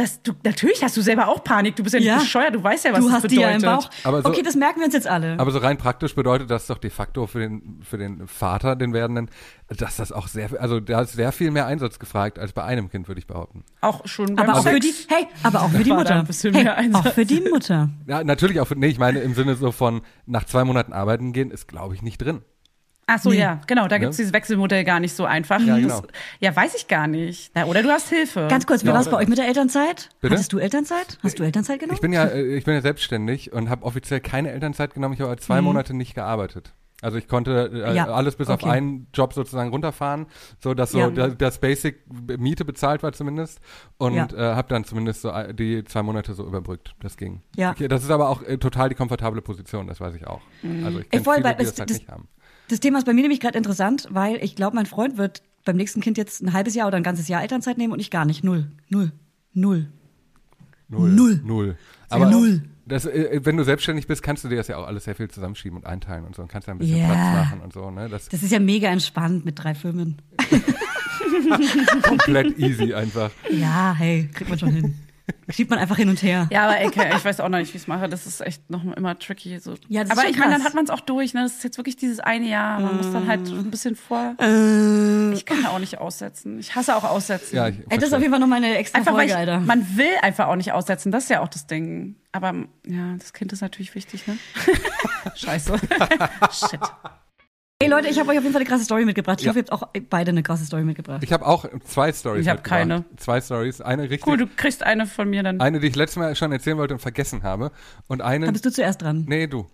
dass du, natürlich hast du selber auch Panik, du bist ja nicht Ja. bescheuert, du weißt ja, was du das hast die bedeutet. ja im Bauch. Aber so- okay, das merken wir uns jetzt alle. Aber so rein praktisch bedeutet das doch de facto für den, für den Vater, den Werdenden, dass das auch sehr, also da ist sehr viel mehr Einsatz gefragt als bei einem Kind, würde ich behaupten. Auch schon beim aber auch Sex. für die, hey, aber auch für die *laughs* Mutter. Hey, mehr Einsatz. auch für die Mutter. Ja, natürlich auch, für- nee, ich meine im Sinne so von nach zwei Monaten arbeiten gehen, ist glaube ich nicht drin. Ach so, Nee. ja, genau, da gibt's Ne? dieses Wechselmodell gar nicht so einfach. Ja, Das- genau. ja weiß ich gar nicht. Na, oder du hast Hilfe. Ganz kurz, wie Ja, war es bei euch mit der Elternzeit? Bitte? Hattest du Elternzeit? Hast du Elternzeit genommen? Ich bin ja, äh, ich bin ja selbstständig und habe offiziell keine Elternzeit genommen. Ich habe zwei Monate nicht gearbeitet. Also ich konnte äh, Mhm. Ja, alles bis auf okay. einen Job sozusagen runterfahren, so dass so Ja. da- das Basic Miete bezahlt war zumindest und Ja. äh, habe dann zumindest so äh, die zwei Monate so überbrückt. Das ging. Ja. Okay, das ist aber auch äh, total die komfortable Position, das weiß ich auch. Also ich kenne viele, weil die das- das halt das- nicht haben. Das Thema ist bei mir nämlich gerade interessant, weil ich glaube, mein Freund wird beim nächsten Kind jetzt ein halbes Jahr oder ein ganzes Jahr Elternzeit nehmen und ich gar nicht. Null. Null. Null. Null. Null. Null. Aber Null. Das, äh, wenn du selbstständig bist, kannst du dir das ja auch alles sehr viel zusammenschieben und einteilen und so und kannst da ein bisschen Ja. Platz machen und so. Ne? Das ist Das ist ja mega entspannt mit drei Firmen. *laughs* komplett easy einfach. Ja, hey, kriegt man schon hin. *laughs* Schiebt man einfach hin und her. Ja, aber ey, ich weiß auch noch nicht, wie ich es mache. Das ist echt noch immer tricky. So. Ja, aber ich meine, dann hat man es auch durch. Ne? Das ist jetzt wirklich dieses eine Jahr. Man muss dann halt ein bisschen vor. Äh, Ich kann auch nicht aussetzen. Ich hasse auch aussetzen. Ja, ich, ey, das ist auf jeden Fall nochmal eine extra einfach weil Folge, ich, Alter. man will einfach auch nicht aussetzen. Das ist ja auch das Ding. Aber ja, das Kind ist natürlich wichtig, ne? *laughs* Scheiße. *laughs* Shit. Ey, Leute, ich habe euch auf jeden Fall eine krasse Story mitgebracht. Ich Ja. hoffe, ihr habt auch beide eine krasse Story mitgebracht. Ich habe auch zwei Stories. Ich hab mitgebracht. keine. Zwei Stories. Eine richtig. Cool, du kriegst eine von mir dann. Eine, die ich letztes Mal schon erzählen wollte und vergessen habe. Und eine. Da bist du zuerst dran. nee, du.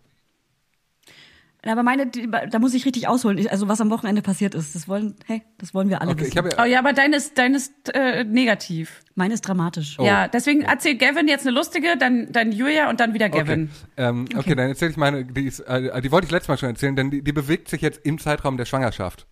Aber meine, die, da muss ich richtig ausholen. Also was am Wochenende passiert ist, das wollen, hey, das wollen wir alle Okay, wissen. ich habe Oh ja, aber deine ist, deine ist äh, negativ. Meine ist dramatisch. Oh. Ja, deswegen erzählt Gavin jetzt eine lustige, dann, dann Julia und dann wieder Gavin. Okay, ähm, okay. dann erzähle ich meine, die, ist, äh, die wollte ich letztes Mal schon erzählen, denn die, die bewegt sich jetzt im Zeitraum der Schwangerschaft.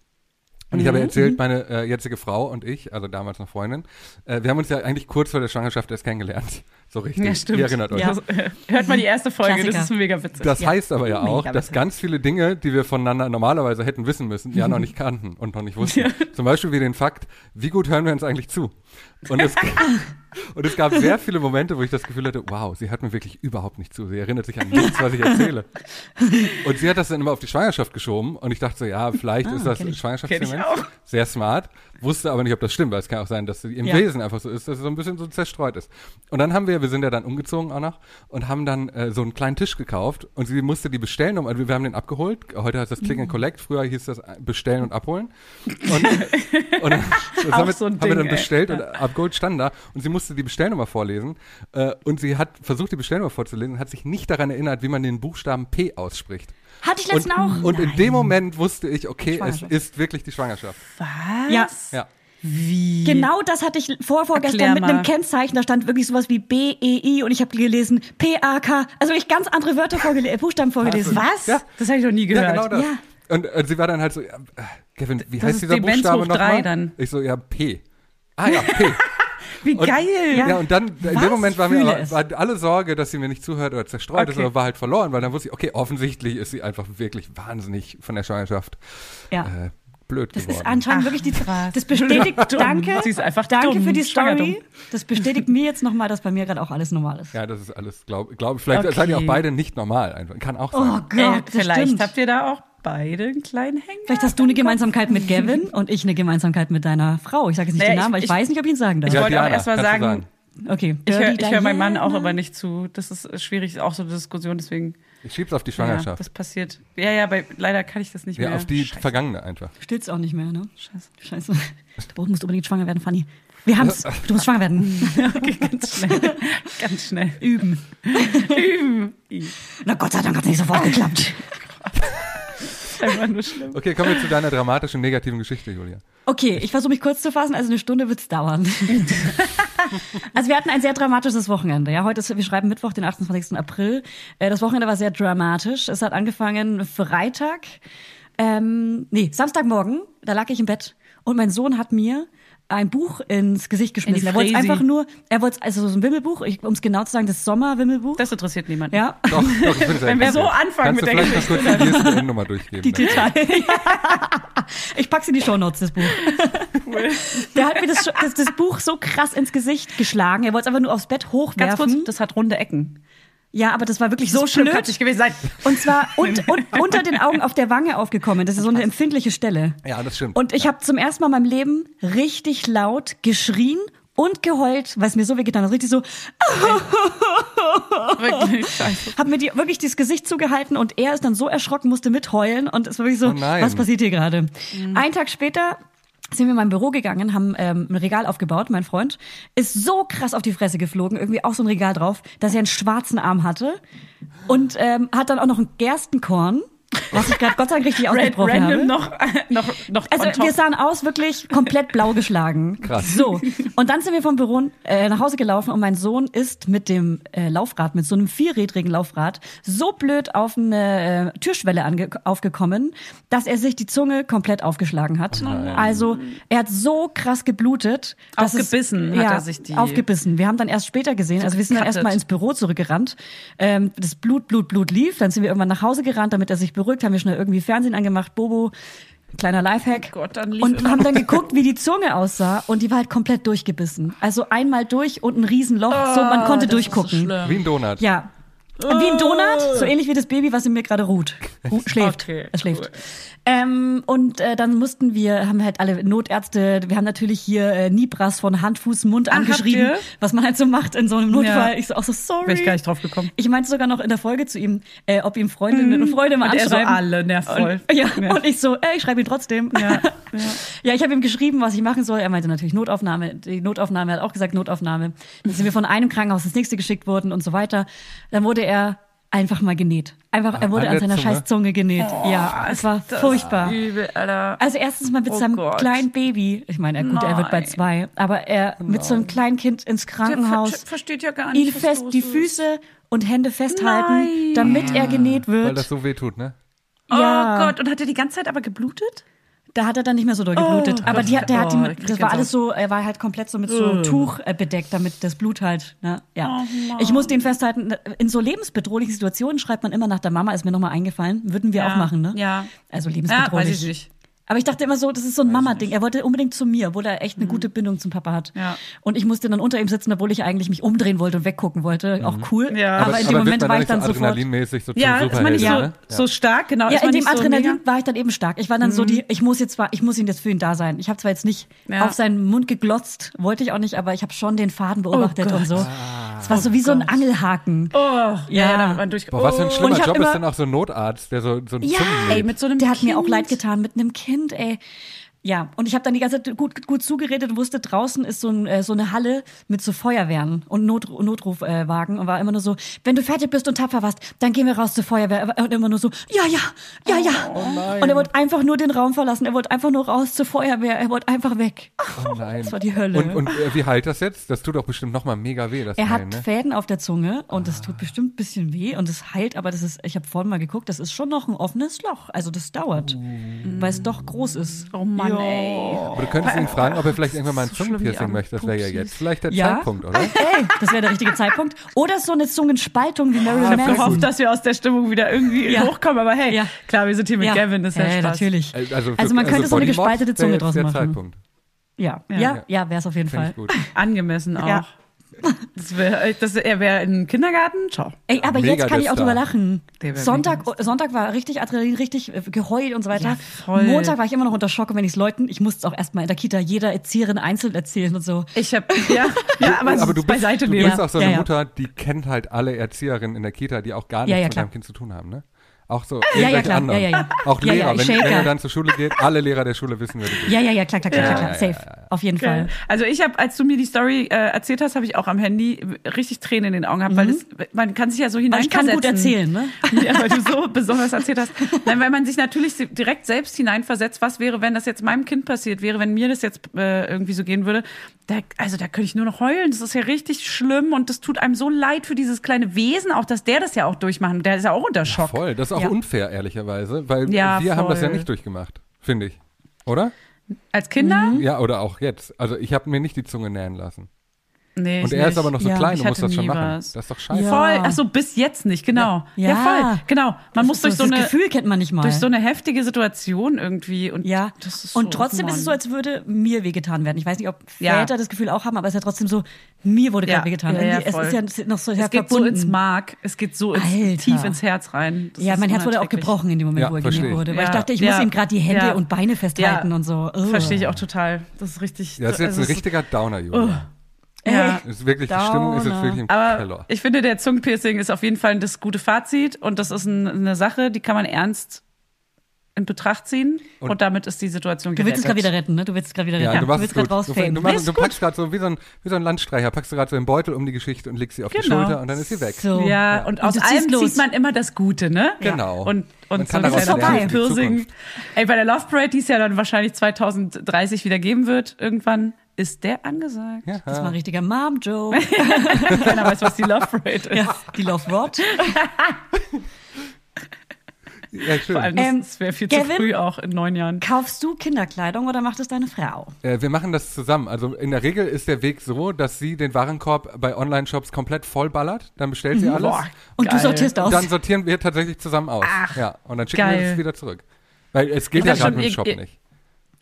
Und ich habe Mhm. erzählt, meine äh, jetzige Frau und ich, also damals noch Freundin, äh, wir haben uns ja eigentlich kurz vor der Schwangerschaft erst kennengelernt. So richtig. Ja, stimmt. Ihr erinnert euch. Ja. Das, äh, hört mal die erste Folge, Klassiker. das ist mega witzig. Das Ja. heißt aber ja auch, dass ganz viele Dinge, die wir voneinander normalerweise hätten wissen müssen, ja noch nicht kannten und noch nicht wussten. Zum Beispiel wie den Fakt, wie gut hören wir uns eigentlich zu? Und es, *laughs* und es gab sehr viele Momente, wo ich das Gefühl hatte, wow, sie hört mir wirklich überhaupt nicht zu. Sie erinnert sich an nichts, was ich erzähle. Und sie hat das dann immer auf die Schwangerschaft geschoben und ich dachte so, ja, vielleicht ist das auch. Sehr smart. Wusste aber nicht, ob das stimmt, weil es kann auch sein, dass sie im Ja. Wesen einfach so ist, dass sie so ein bisschen so zerstreut ist. Und dann haben wir, wir sind ja dann umgezogen auch noch und haben dann äh, so einen kleinen Tisch gekauft und sie musste die bestellen, um, also wir haben den abgeholt. Heute heißt das Click Mhm. and Collect, früher hieß das bestellen und abholen. *laughs* Und, und dann, das haben, wir, so haben wir dann ey. bestellt und abgeholt stand da und sie musste die Bestellnummer vorlesen äh, und sie hat versucht, die Bestellnummer vorzulesen und hat sich nicht daran erinnert, wie man den Buchstaben P ausspricht. Hatte ich Und, letztens auch. und in dem Moment wusste ich, okay, es ist wirklich die Schwangerschaft. Was? Ja. Ja. Wie? Genau das hatte ich vor, vorgestern mit einem Kennzeichen. Da stand wirklich sowas wie B-E-I und ich habe gelesen P-A-K. Also ich ganz andere Wörter vorgelesen, Buchstaben vorgelesen. Was? Ja. Das habe ich noch nie Ja, gehört. genau das. Ja. Und äh, sie war dann halt so, ja, äh, Kevin, wie Das heißt dieser Demenz Buchstabe nochmal? Ich so, ja, P. Ah ja, P. *laughs* Wie Und- geil. Ja, und dann, in Was? dem Moment war mir aber, war alle Sorge, dass sie mir nicht zuhört oder zerstreut ist, Okay. oder war halt verloren, weil dann wusste ich, okay, offensichtlich ist sie einfach wirklich wahnsinnig von der Schwangerschaft Ja. äh, blöd Das geworden. ist anscheinend Ach, wirklich die. krass. Das bestätigt. Dumm. Danke. Sie ist einfach danke dumm. für die Story. Das bestätigt mir jetzt nochmal, dass bei mir gerade auch alles normal ist. ja, das ist alles, glaube glaub, vielleicht Okay. seid ihr auch beide nicht normal einfach. Kann auch Oh sein. Gott, Ey, das vielleicht stimmt. habt ihr da auch beide einen kleinen Hänger. Vielleicht hast du eine Gemeinsamkeit mit Gavin *laughs* und ich eine Gemeinsamkeit mit deiner Frau. Ich sage jetzt nicht Naja, den Namen, ich- weil ich, ich- weiß nicht, ob ich ihn sagen darf. Ich Ja, wollte auch erst mal du sagen, Okay. ich höre hör meinem Mann auch immer nicht zu. Das ist schwierig, auch so eine Diskussion, deswegen. Ich schieb's auf die Ja, Schwangerschaft. das passiert. Ja, ja, bei, leider kann ich das nicht Ja, mehr. auf die Scheiße. Vergangene einfach. Stillst auch nicht mehr, ne? Scheiße. Scheiße. Du musst unbedingt schwanger werden, Fanny. Wir haben's. Du musst schwanger werden. *laughs* Okay, ganz schnell. ganz schnell. Üben. *laughs* Üben. Na Gott sei Dank hat's nicht sofort geklappt. Einfach nur schlimm. Okay, kommen wir zu deiner dramatischen, negativen Geschichte, Julia. Okay, ich versuche mich kurz zu fassen, also eine Stunde wird's dauern. *laughs* also wir hatten ein sehr dramatisches Wochenende. Ja, heute ist, wir schreiben Mittwoch, den 28. April. Äh, Das Wochenende war sehr dramatisch. Es hat angefangen Freitag, ähm, nee, Samstagmorgen, da lag ich im Bett und mein Sohn hat mir ein Buch ins Gesicht geschmissen. er wollte es einfach nur, er wollte also so ein Wimmelbuch, um es genau zu sagen, das Sommer-Wimmelbuch. Das interessiert niemanden. Ja, Doch, doch, ich *laughs* Wenn wir so anfangen Kannst mit du der vielleicht noch kurz die ISBN-Nummer durchgeben? die Detail. *laughs* ich pack's in die Shownotes, das Buch. *laughs* Der hat mir das, das, das Buch so krass ins Gesicht geschlagen. Er wollte es einfach nur aufs Bett Ganz hochwerfen. kurz, das hat runde Ecken. Ja, aber das war wirklich so nicht gewesen sein. Und zwar und, *laughs* und, unter den Augen auf der Wange aufgekommen. Das ist so eine empfindliche Stelle. Ja, das stimmt. Und ich habe zum ersten Mal in meinem Leben richtig laut geschrien und geheult, weil es mir so wehgetan hat. Richtig so, *laughs* Wirklich scheiße. hab mir die, wirklich das Gesicht zugehalten und er ist dann so erschrocken, musste mitheulen und es war wirklich so, Oh was passiert hier gerade? Einen Tag später sind wir in mein Büro gegangen, haben ähm, ein Regal aufgebaut, mein Freund ist so krass auf die Fresse geflogen, irgendwie auch so ein Regal drauf, dass er einen schwarzen Arm hatte und ähm, hat dann auch noch ein Gerstenkorn, was ich gerade Gott sei Dank richtig *laughs* Red, ausgesprochen habe. noch, noch, noch Also wir sahen aus wirklich komplett blau geschlagen. Krass. So. Und dann sind wir vom Büro äh, nach Hause gelaufen und mein Sohn ist mit dem äh, Laufrad, mit so einem vierrädrigen Laufrad, so blöd auf eine äh, Türschwelle ange aufgekommen, dass er sich die Zunge komplett aufgeschlagen hat. Also er hat so krass geblutet. Aufgebissen es, hat ja, er sich die- Aufgebissen. Wir haben dann erst später gesehen, also wir sind dann erstmal ins Büro zurückgerannt. Ähm, das Blut, Blut, Blut lief. Dann sind wir irgendwann nach Hause gerannt, damit er sich beruhigt. Haben wir schnell irgendwie Fernsehen angemacht. Bobo, kleiner Lifehack. Oh Gott, dann und haben dann geguckt, wie die Zunge aussah. Und die war halt komplett durchgebissen. Also einmal durch und ein Riesenloch. so, man konnte durchgucken. Wie ein Donut. Ja. Und wie ein Donut, so ähnlich wie das Baby, was in mir gerade ruht. Ru *laughs* schläft. Okay, es schläft. cool. Ähm, und äh, dann mussten wir, haben halt alle Notärzte, wir haben natürlich hier äh, Nibras von Hand, Fuß, Mund Ach, angeschrieben, was man halt so macht in so einem Notfall. Ja. Ich so auch so, sorry. Wäre ich gar nicht drauf gekommen. Ich meinte sogar noch in der Folge zu ihm, äh, ob ihm Freundinnen und Freunde mal Und er so, anschreiben. alle nervvoll. Und, *laughs* ja, Ja. und ich so, ey, ich schreibe ihn trotzdem. Ja, ja. *laughs* Ja, ich habe ihm geschrieben, was ich machen soll. Er meinte natürlich Notaufnahme. Die Notaufnahme er hat auch gesagt Notaufnahme. Dann sind wir von einem Krankenhaus ins nächste geschickt worden und so weiter. Dann wurde er einfach mal genäht. Einfach, er wurde An an, der seiner Zunge? scheiß Zunge genäht. ja, es war Das furchtbar. Übel, Alter. Also erstens mal mit Oh seinem Gott. kleinen Baby. Ich meine, er, gut, er wird bei Nein. zwei. Aber er mit so einem kleinen Kind ins Der Krankenhaus. ver- versteht ja gar nicht, Ihn fest, die. Füße und Hände festhalten, Nein. damit er genäht wird. Weil das so weh tut, ne? ja. Oh Gott, und hat er die ganze Zeit aber geblutet? Da hat er dann nicht mehr so doll geblutet. Oh, aber die, hat- der hat die, oh, das war alles so, er war halt komplett so mit so einem Tuch äh, bedeckt, damit das Blut halt, ne, ja. Oh, ich muss den festhalten, in so lebensbedrohlichen Situationen schreibt man immer nach der Mama, ist mir nochmal eingefallen. Würden wir Ja, auch machen, ne? ja. Also Ja, lebensbedrohlich. weiß ich nicht. Aber ich dachte immer so, das ist so ein Mama-Ding. Er wollte unbedingt zu mir, obwohl er echt eine gute Bindung zum Papa hat. Mhm. Ja. Und ich musste dann unter ihm sitzen, obwohl ich eigentlich mich umdrehen wollte und weggucken wollte. Auch cool. Ja. Aber, Aber- in dem aber Moment war ich dann so sofort. adrenalinmäßig so Ja, man nicht Superhelden, so, ne? so stark, genau. Ja, in dem so Adrenalin Mhm. war ich dann eben stark. Ich war dann so die, ich muss jetzt, zwar- ich muss ihn jetzt für ihn da sein. Ich habe zwar jetzt nicht Ja. auf seinen Mund geglotzt, wollte ich auch nicht, aber ich habe schon den Faden beobachtet Oh und so. Gott. Es war so wie so ein Angelhaken. Oh, ja, Ja. ja, da man durch. Boah, was für ein oh. schlimmer ich Job ist denn auch so ein Notarzt, der so, so ein Ja, Ey, mit so einem Der hat mir auch leid getan mit einem Kind, ey. Ja, und ich habe dann die ganze Zeit gut, gut zugeredet und wusste, draußen ist so, ein, äh, so eine Halle mit so Feuerwehren und Not, Notrufwagen und war immer nur so, wenn du fertig bist und tapfer warst, dann gehen wir raus zur Feuerwehr. Und immer nur so, ja, ja, ja, ja. und er wollte einfach nur den Raum verlassen, er wollte einfach nur raus zur Feuerwehr, er wollte einfach weg. Oh nein. Das war die Hölle. Und, und äh, wie heilt das jetzt? Das tut doch bestimmt nochmal mega weh, das Er hat Heilen, ne? Fäden auf der Zunge und das tut bestimmt ein bisschen weh und es heilt, aber das ist, ich habe vorhin mal geguckt, das ist schon noch ein offenes Loch. Also das dauert, weil es doch groß ist. Oh Mann, ey. Aber du könntest ihn fragen, ob er vielleicht irgendwann mal ein so Zungenpiercing möchte. Das wäre ja jetzt vielleicht der Ja. Zeitpunkt, oder? *laughs* Ey, das wäre der richtige Zeitpunkt. Oder so eine Zungenspaltung wie Marilyn Ich habe Manson. gehofft, dass wir aus der Stimmung wieder irgendwie Ja. hochkommen, aber hey, Ja. klar, wir sind hier mit ja. Gavin, das ist ja, ja, Spaß. natürlich. Äh, Also, für- Also man könnte so eine gespaltete Zunge draus machen. Zeitpunkt. Ja, Ja. ja, ja, wäre es auf jeden Finde Fall. ich gut. Angemessen auch. Das wär, das, er wäre im Kindergarten, ciao. Ey, aber Mega jetzt kann ich auch drüber lachen. Sonntag, mega Sonntag war richtig Adrenalin, richtig äh, geheult und so weiter. Ja. Montag war ich immer noch unter Schock und wenn ich es Leuten, ich musste es auch erstmal in der Kita jeder Erzieherin einzeln erzählen und so. Ich habe ja, ja, aber, Aber du bist, beiseite du bist auch so eine Ja, ja. Mutter, die kennt halt alle Erzieherinnen in der Kita, die auch gar nichts ja, mit deinem Kind zu tun haben, ne? Auch so Ja, ja, klar. anderen. Ja, ja, ja. Auch Ja, ja, Lehrer, ich wenn, wenn ja. er dann zur Schule geht, alle Lehrer der Schule wissen, wer du bist. Ja, ja, ja, klar, klar, klar, Ja, klar, ja, safe. ja, ja. Auf jeden. Fall. Also ich habe, als du mir die Story äh, erzählt hast, habe ich auch am Handy richtig Tränen in den Augen gehabt, weil es, man kann sich ja so Aber Mhm. ich kann gut erzählen, ne? *laughs* Ja, weil du so besonders erzählt hast. Nein, weil man sich natürlich direkt selbst hineinversetzt, was wäre, wenn das jetzt meinem Kind passiert wäre, wenn mir das jetzt äh, irgendwie so gehen würde. Da, also da könnte ich nur noch heulen. Das ist ja richtig schlimm und das tut einem so leid für dieses kleine Wesen, auch dass der das ja auch durchmacht. Der ist ja auch unter Schock. Voll, das auch Ja. unfair, ehrlicherweise, weil Ja, wir haben das ja voll. nicht durchgemacht, finde ich. Oder? Als Kinder? Ja, oder auch jetzt. Also ich habe mir nicht die Zunge nähen lassen. Nee, Und er ist nicht. aber noch so Ja, klein, musst hatte das schon machen. was. Das ist doch scheiße. Ja. Voll, ach so, bis jetzt nicht, genau. Ja, Ja. voll, genau. Man muss durch so das eine, Gefühl kennt man nicht mal. durch so eine heftige Situation irgendwie und Ja, das ist so, und trotzdem ist es so, als würde mir wehgetan werden. Ich weiß nicht, ob Ja. Väter das Gefühl auch haben, aber es ist ja trotzdem so, mir wurde Ja, gerade wehgetan. es ist ja noch so es geht verbunden. so ins Mark, es geht so ins, tief ins Herz rein. Das ja, mein Herz wurde auch gebrochen in dem Moment, Ja, wo er genäht wurde. Weil ich dachte, ich muss ihm gerade die Hände und Beine festhalten und so. Verstehe ich auch total. Das ist richtig. Das ist jetzt also ein richtiger Downer, Julia. Ja. Ist wirklich, die Stimmung ist jetzt wirklich im Aber Keller. ich finde, der Zungenpiercing ist auf jeden Fall das gute Fazit und das ist ein, eine Sache, die kann man ernst in Betracht ziehen und, Und- damit ist die Situation Du willst es gerettet. gerade wieder retten, ne? Du willst es gerade wieder retten. Ja, du machst willst es gut. gerade Du, rausfaden. du, machst, Ist du packst gerade so wie so, ein, wie so ein Landstreicher, packst du gerade so einen Beutel um die Geschichte und legst sie auf die Genau. Schulter und dann ist sie weg. So. Ja, und aus du ziehst allem los. zieht man immer das Gute, ne? Genau. Und, Man und kann so lernen für die Piercing. Ey, bei der Love Parade, die es ja dann wahrscheinlich 2030 wieder geben wird, irgendwann ist der angesagt. Ja. Das war ein richtiger Mom-Joke. *laughs* Keiner weiß, was die Love Parade ist. ja, die Love Rod. Ja, schön. Vor allem, Ähm, das wäre viel Gavin? zu früh auch in neun Jahren. Kaufst du Kinderkleidung oder macht es deine Frau? Äh, wir machen das zusammen. Also in der Regel ist der Weg so, dass sie den Warenkorb bei Online-Shops komplett vollballert. Dann bestellt sie alles. Boah, Und du geil. sortierst aus. Und dann sortieren wir tatsächlich zusammen aus. Ach, ja. Und dann schicken wir geil. es wieder zurück. Weil es geht Ich ja dachte gerade mit dem Shop ihr- nicht.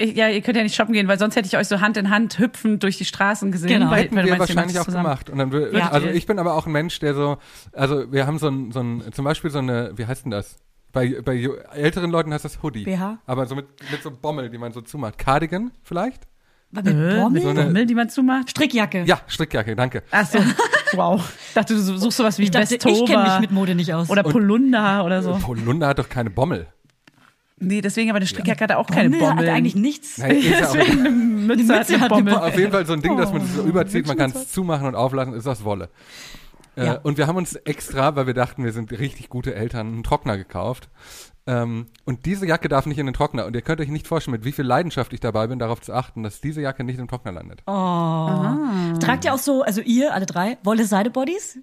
Ich, ja, ihr könnt ja nicht shoppen gehen, weil sonst hätte ich euch so Hand in Hand hüpfend durch die Straßen gesehen. Genau. Weil, Hätten weil wir wahrscheinlich auch zusammen. gemacht. Und dann Ja. also ich bin aber auch ein Mensch, der so, also wir haben so ein, so ein, zum Beispiel so eine, wie heißt denn das? Bei, bei älteren Leuten heißt das Hoodie. BH? Aber so mit, mit so Bommel, die man so zumacht. Cardigan vielleicht? Mit Äh, Bommel? So eine- Bommel, die man zumacht? Strickjacke. Ja, Strickjacke, danke. Ach so. *laughs* wow. Ich dachte, du suchst sowas wie Ich dachte, ich kenne mich mit Mode nicht aus. oder Polunder oder so. Polunder hat doch keine Bommel. Nee, deswegen aber eine Strickjacke hat auch keine Bommel Bommel. hat eigentlich nichts. Nein, ja *laughs* Deswegen eine Mütze hat Mütze eine hat eine Bommel. auf jeden Fall so ein Ding, dass man Oh, es so überzieht, man kann es zumachen und auflassen, ist das Wolle. Äh, Ja. Und wir haben uns extra, weil wir dachten, wir sind richtig gute Eltern, einen Trockner gekauft. Ähm, und diese Jacke darf nicht in den Trockner. Und ihr könnt euch nicht vorstellen, mit wie viel Leidenschaft ich dabei bin, darauf zu achten, dass diese Jacke nicht im Trockner landet. Oh. Tragt ihr auch so, also ihr, alle drei, Wolle-Seide-Bodies?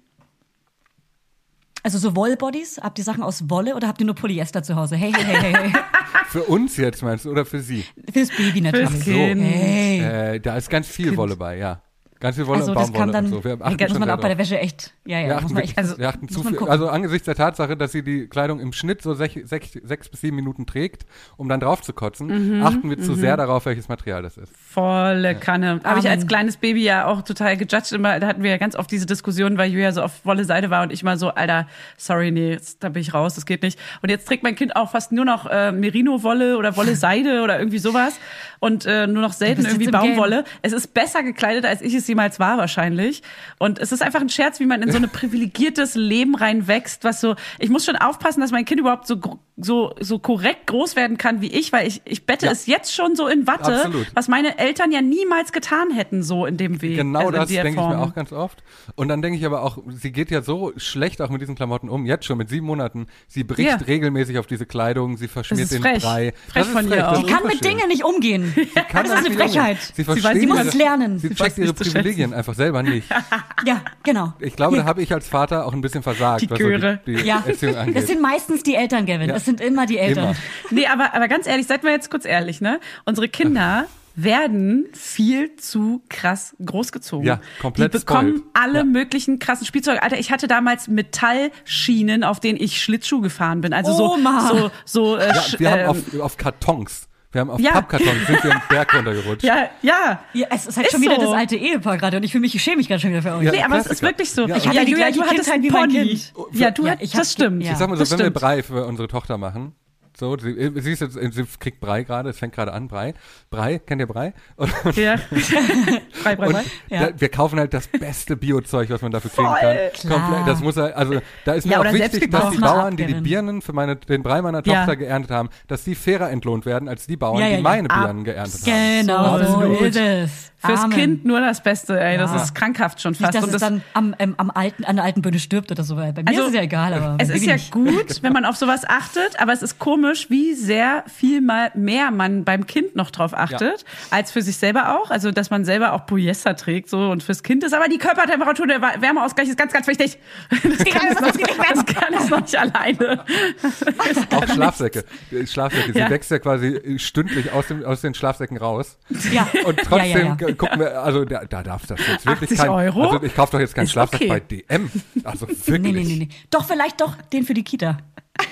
Also so Wollbodies? Habt ihr Sachen aus Wolle oder habt ihr nur Polyester zu Hause? Hey, hey, hey, hey. hey. *laughs* Für uns jetzt meinst du oder für sie? Fürs Baby natürlich. Fürs Kind. Hey. Äh, da ist ganz viel Wolle bei, ja. Ganz viel Wolle Also und das Baumwolle kann dann, und so. Wir achten muss schon man auch bei der. Wäsche echt, ja, ja, Wir muss achten, man echt, wirklich- wir achten muss zu man viel, also angesichts der Tatsache, dass sie die Kleidung im Schnitt so sech, sech, sechs bis sieben Minuten trägt, um dann drauf zu kotzen, Mhm, achten wir zu sehr darauf, welches Material das ist. Volle Kanne. Habe ich als kleines Baby ja auch total gejudged. Immer, da hatten wir ja ganz oft diese Diskussion, weil Julia so auf Wolle Seide war und ich mal so, Alter, sorry, nee, jetzt, da bin ich raus, das geht nicht. Und jetzt trägt mein Kind auch fast nur noch äh, Merino-Wolle oder Wolle Seide oder irgendwie sowas und äh, nur noch selten irgendwie. Baumwolle. Es ist besser gekleidet, als ich es jemals war wahrscheinlich. Und es ist einfach ein Scherz, wie man in so ein *laughs* privilegiertes Leben reinwächst, was so, ich muss schon aufpassen, dass mein Kind überhaupt so, so, so korrekt groß werden kann wie ich, weil ich, ich bette Ja. es jetzt schon so in Watte, Absolut. was meine Eltern ja niemals getan hätten, so in dem Weg. Genau also das denke ich mir auch ganz oft. Und dann denke ich aber auch, sie geht ja so schlecht auch mit diesen Klamotten um, jetzt schon mit sieben Monaten. Sie bricht Ja. regelmäßig auf diese Kleidung, sie verschmiert ist den frech. Brei. Frech von ihr auch. das Die ist kann mit. Dingen nicht umgehen. Kann das ist eine. Frechheit. Sie, weiß versteht nicht, muss ihre- es lernen. Sie Sie checkt weiß ihre Privilegien einfach selber nicht. *laughs* Ja, genau. Ich glaube, da habe ich als Vater auch ein bisschen versagt, Die was so die, die Ja, Erziehung das angeht. sind meistens die Eltern, Gavin. Ja. Das sind immer die Eltern. Immer. Nee, aber, aber ganz ehrlich, seid mal jetzt kurz ehrlich, ne? Unsere Kinder werden viel zu krass großgezogen. Ja, komplett Die bekommen spoiled. alle Ja. möglichen krassen Spielzeuge. Alter, ich hatte damals Metallschienen, auf denen ich Schlittschuh gefahren bin. Also so, Oma. so, so, äh, Ja, sch- wir haben ähm, auf, auf Kartons, wir haben auf Ja. Pappkartons sind wir einen Berg runtergerutscht. *laughs* ja, ja. Ja, es ist halt Ist schon wieder so. das alte Ehepaar gerade und ich fühle mich, ich schäme mich gerade schon wieder für euch. Ja. Nee, aber es ist Klassiker. wirklich so. Ja, Ich hatte die Julia, du hattest Kindheit wie ein mein Pony. Kind. Ja, du Ja, hattest, ich hab- das stimmt. ja. Ich sag mal so, das wenn wir stimmt. Brei für unsere Tochter machen, so, sie, sie, ist jetzt, sie kriegt Brei gerade, es fängt gerade an, Brei. Brei, kennt ihr Brei? Und, *laughs* Ja. *laughs* Frei, und frei. Ja. da, wir kaufen halt das beste Biozeug, was man dafür kriegen kann. Klar. Komplett, das muss er, also da ist mir Ja, auch oder wichtig, dass die Bauern, die die. Birnen für meine, den Brei meiner Ja. Tochter geerntet haben, dass die fairer entlohnt werden als die Bauern, Ja, ja, die ja. meine Birnen geerntet haben. Genau, so ist es. Fürs Amen. Kind nur das Beste, ey. Das Ja. ist krankhaft schon Nicht, fast. dass Und es das- dann am, ähm, am alten, an der alten Bühne stirbt oder so. weil Bei mir ist es ja egal, aber Es ist ja nicht. gut, wenn man auf sowas achtet, aber es ist komisch, wie sehr viel mal mehr man beim Kind noch drauf achtet, als für sich selber auch. Also, dass man selber auch Polyester trägt, so und fürs Kind ist aber die Körpertemperatur, der Wärmeausgleich ist ganz, ganz wichtig. *laughs* Das kann, es noch, das kann es noch nicht alleine. *laughs* Auch Schlafsäcke. Die Schlafsäcke. Ja. Sie wächst ja quasi stündlich aus, dem, aus den Schlafsäcken raus. Ja. Und trotzdem ja, ja, ja. Gucken wir, also da, da darf das jetzt wirklich 80 kein. Euro? Also ich kaufe doch jetzt keinen Ist Schlafsack okay. bei DM. Also wirklich. Nee, nee, nee, nee. Doch, vielleicht doch den für die Kita. *laughs*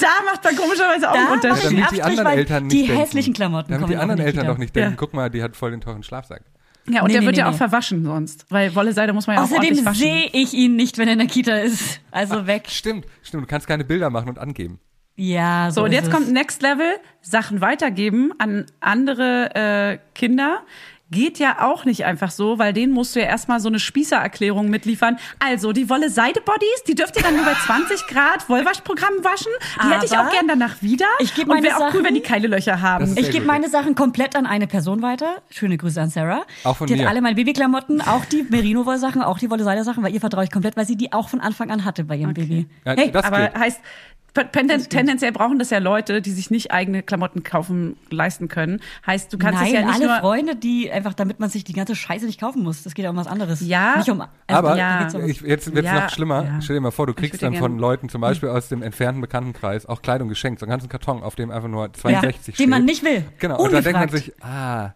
Da macht man komischerweise auch Da einen Unterschied. Damit die anderen Eltern nicht die denken. hässlichen Klamotten Damit die auch anderen Eltern doch nicht denken, Ja. guck mal, die hat voll den teuren Schlafsack. Ja, und Nee, der nee, wird nee, ja auch nee. verwaschen sonst. Weil Wolle Seide muss man ja auch Außerdem ordentlich waschen. sehe ich ihn nicht, wenn er in der Kita ist. Also weg. Stimmt, stimmt. Du kannst keine Bilder machen und angeben. Ja, so, So, und ist jetzt es. kommt Next Level, Sachen weitergeben an andere äh, Kinder. Geht ja auch nicht einfach so, weil denen musst du ja erstmal so eine Spießererklärung mitliefern. Also, die Wolle Seide-Bodies, die dürft ihr dann nur bei *laughs* 20 Grad Wollwaschprogramm waschen. Die hätte ich Aber auch gern danach wieder. ich geb Und meine wäre auch cool, Sachen- wenn die keine Löcher haben. Ich gebe meine Sachen komplett an eine Person weiter. Schöne Grüße an Sarah. Auch von die mir. hat alle meine Babyklamotten, auch die Merino-Wollsachen, auch die Wolle-Seide-Sachen, weil ihr vertraue ich komplett, weil sie die auch von Anfang an hatte bei ihrem Baby. Ja, Hey, das Aber geht. heißt, penden- tendenziell brauchen das ja Leute, die sich nicht eigene Klamotten kaufen, leisten können. Heißt, du kannst Nein, es ja nicht alle nur... Freunde, die einfach, damit man sich die ganze Scheiße nicht kaufen muss. Das geht ja um was anderes. Ja, Nicht um, also, Aber ja. um- ich, jetzt wird's Ja, noch schlimmer. ja. Stell dir mal vor, du kriegst dann von Leuten, zum Beispiel aus dem entfernten Bekanntenkreis, auch Kleidung geschenkt, so einen ganzen Karton, auf dem einfach nur ja, 62 steht. den man nicht will. Genau, und da denkt man Ungefragt. sich, ah,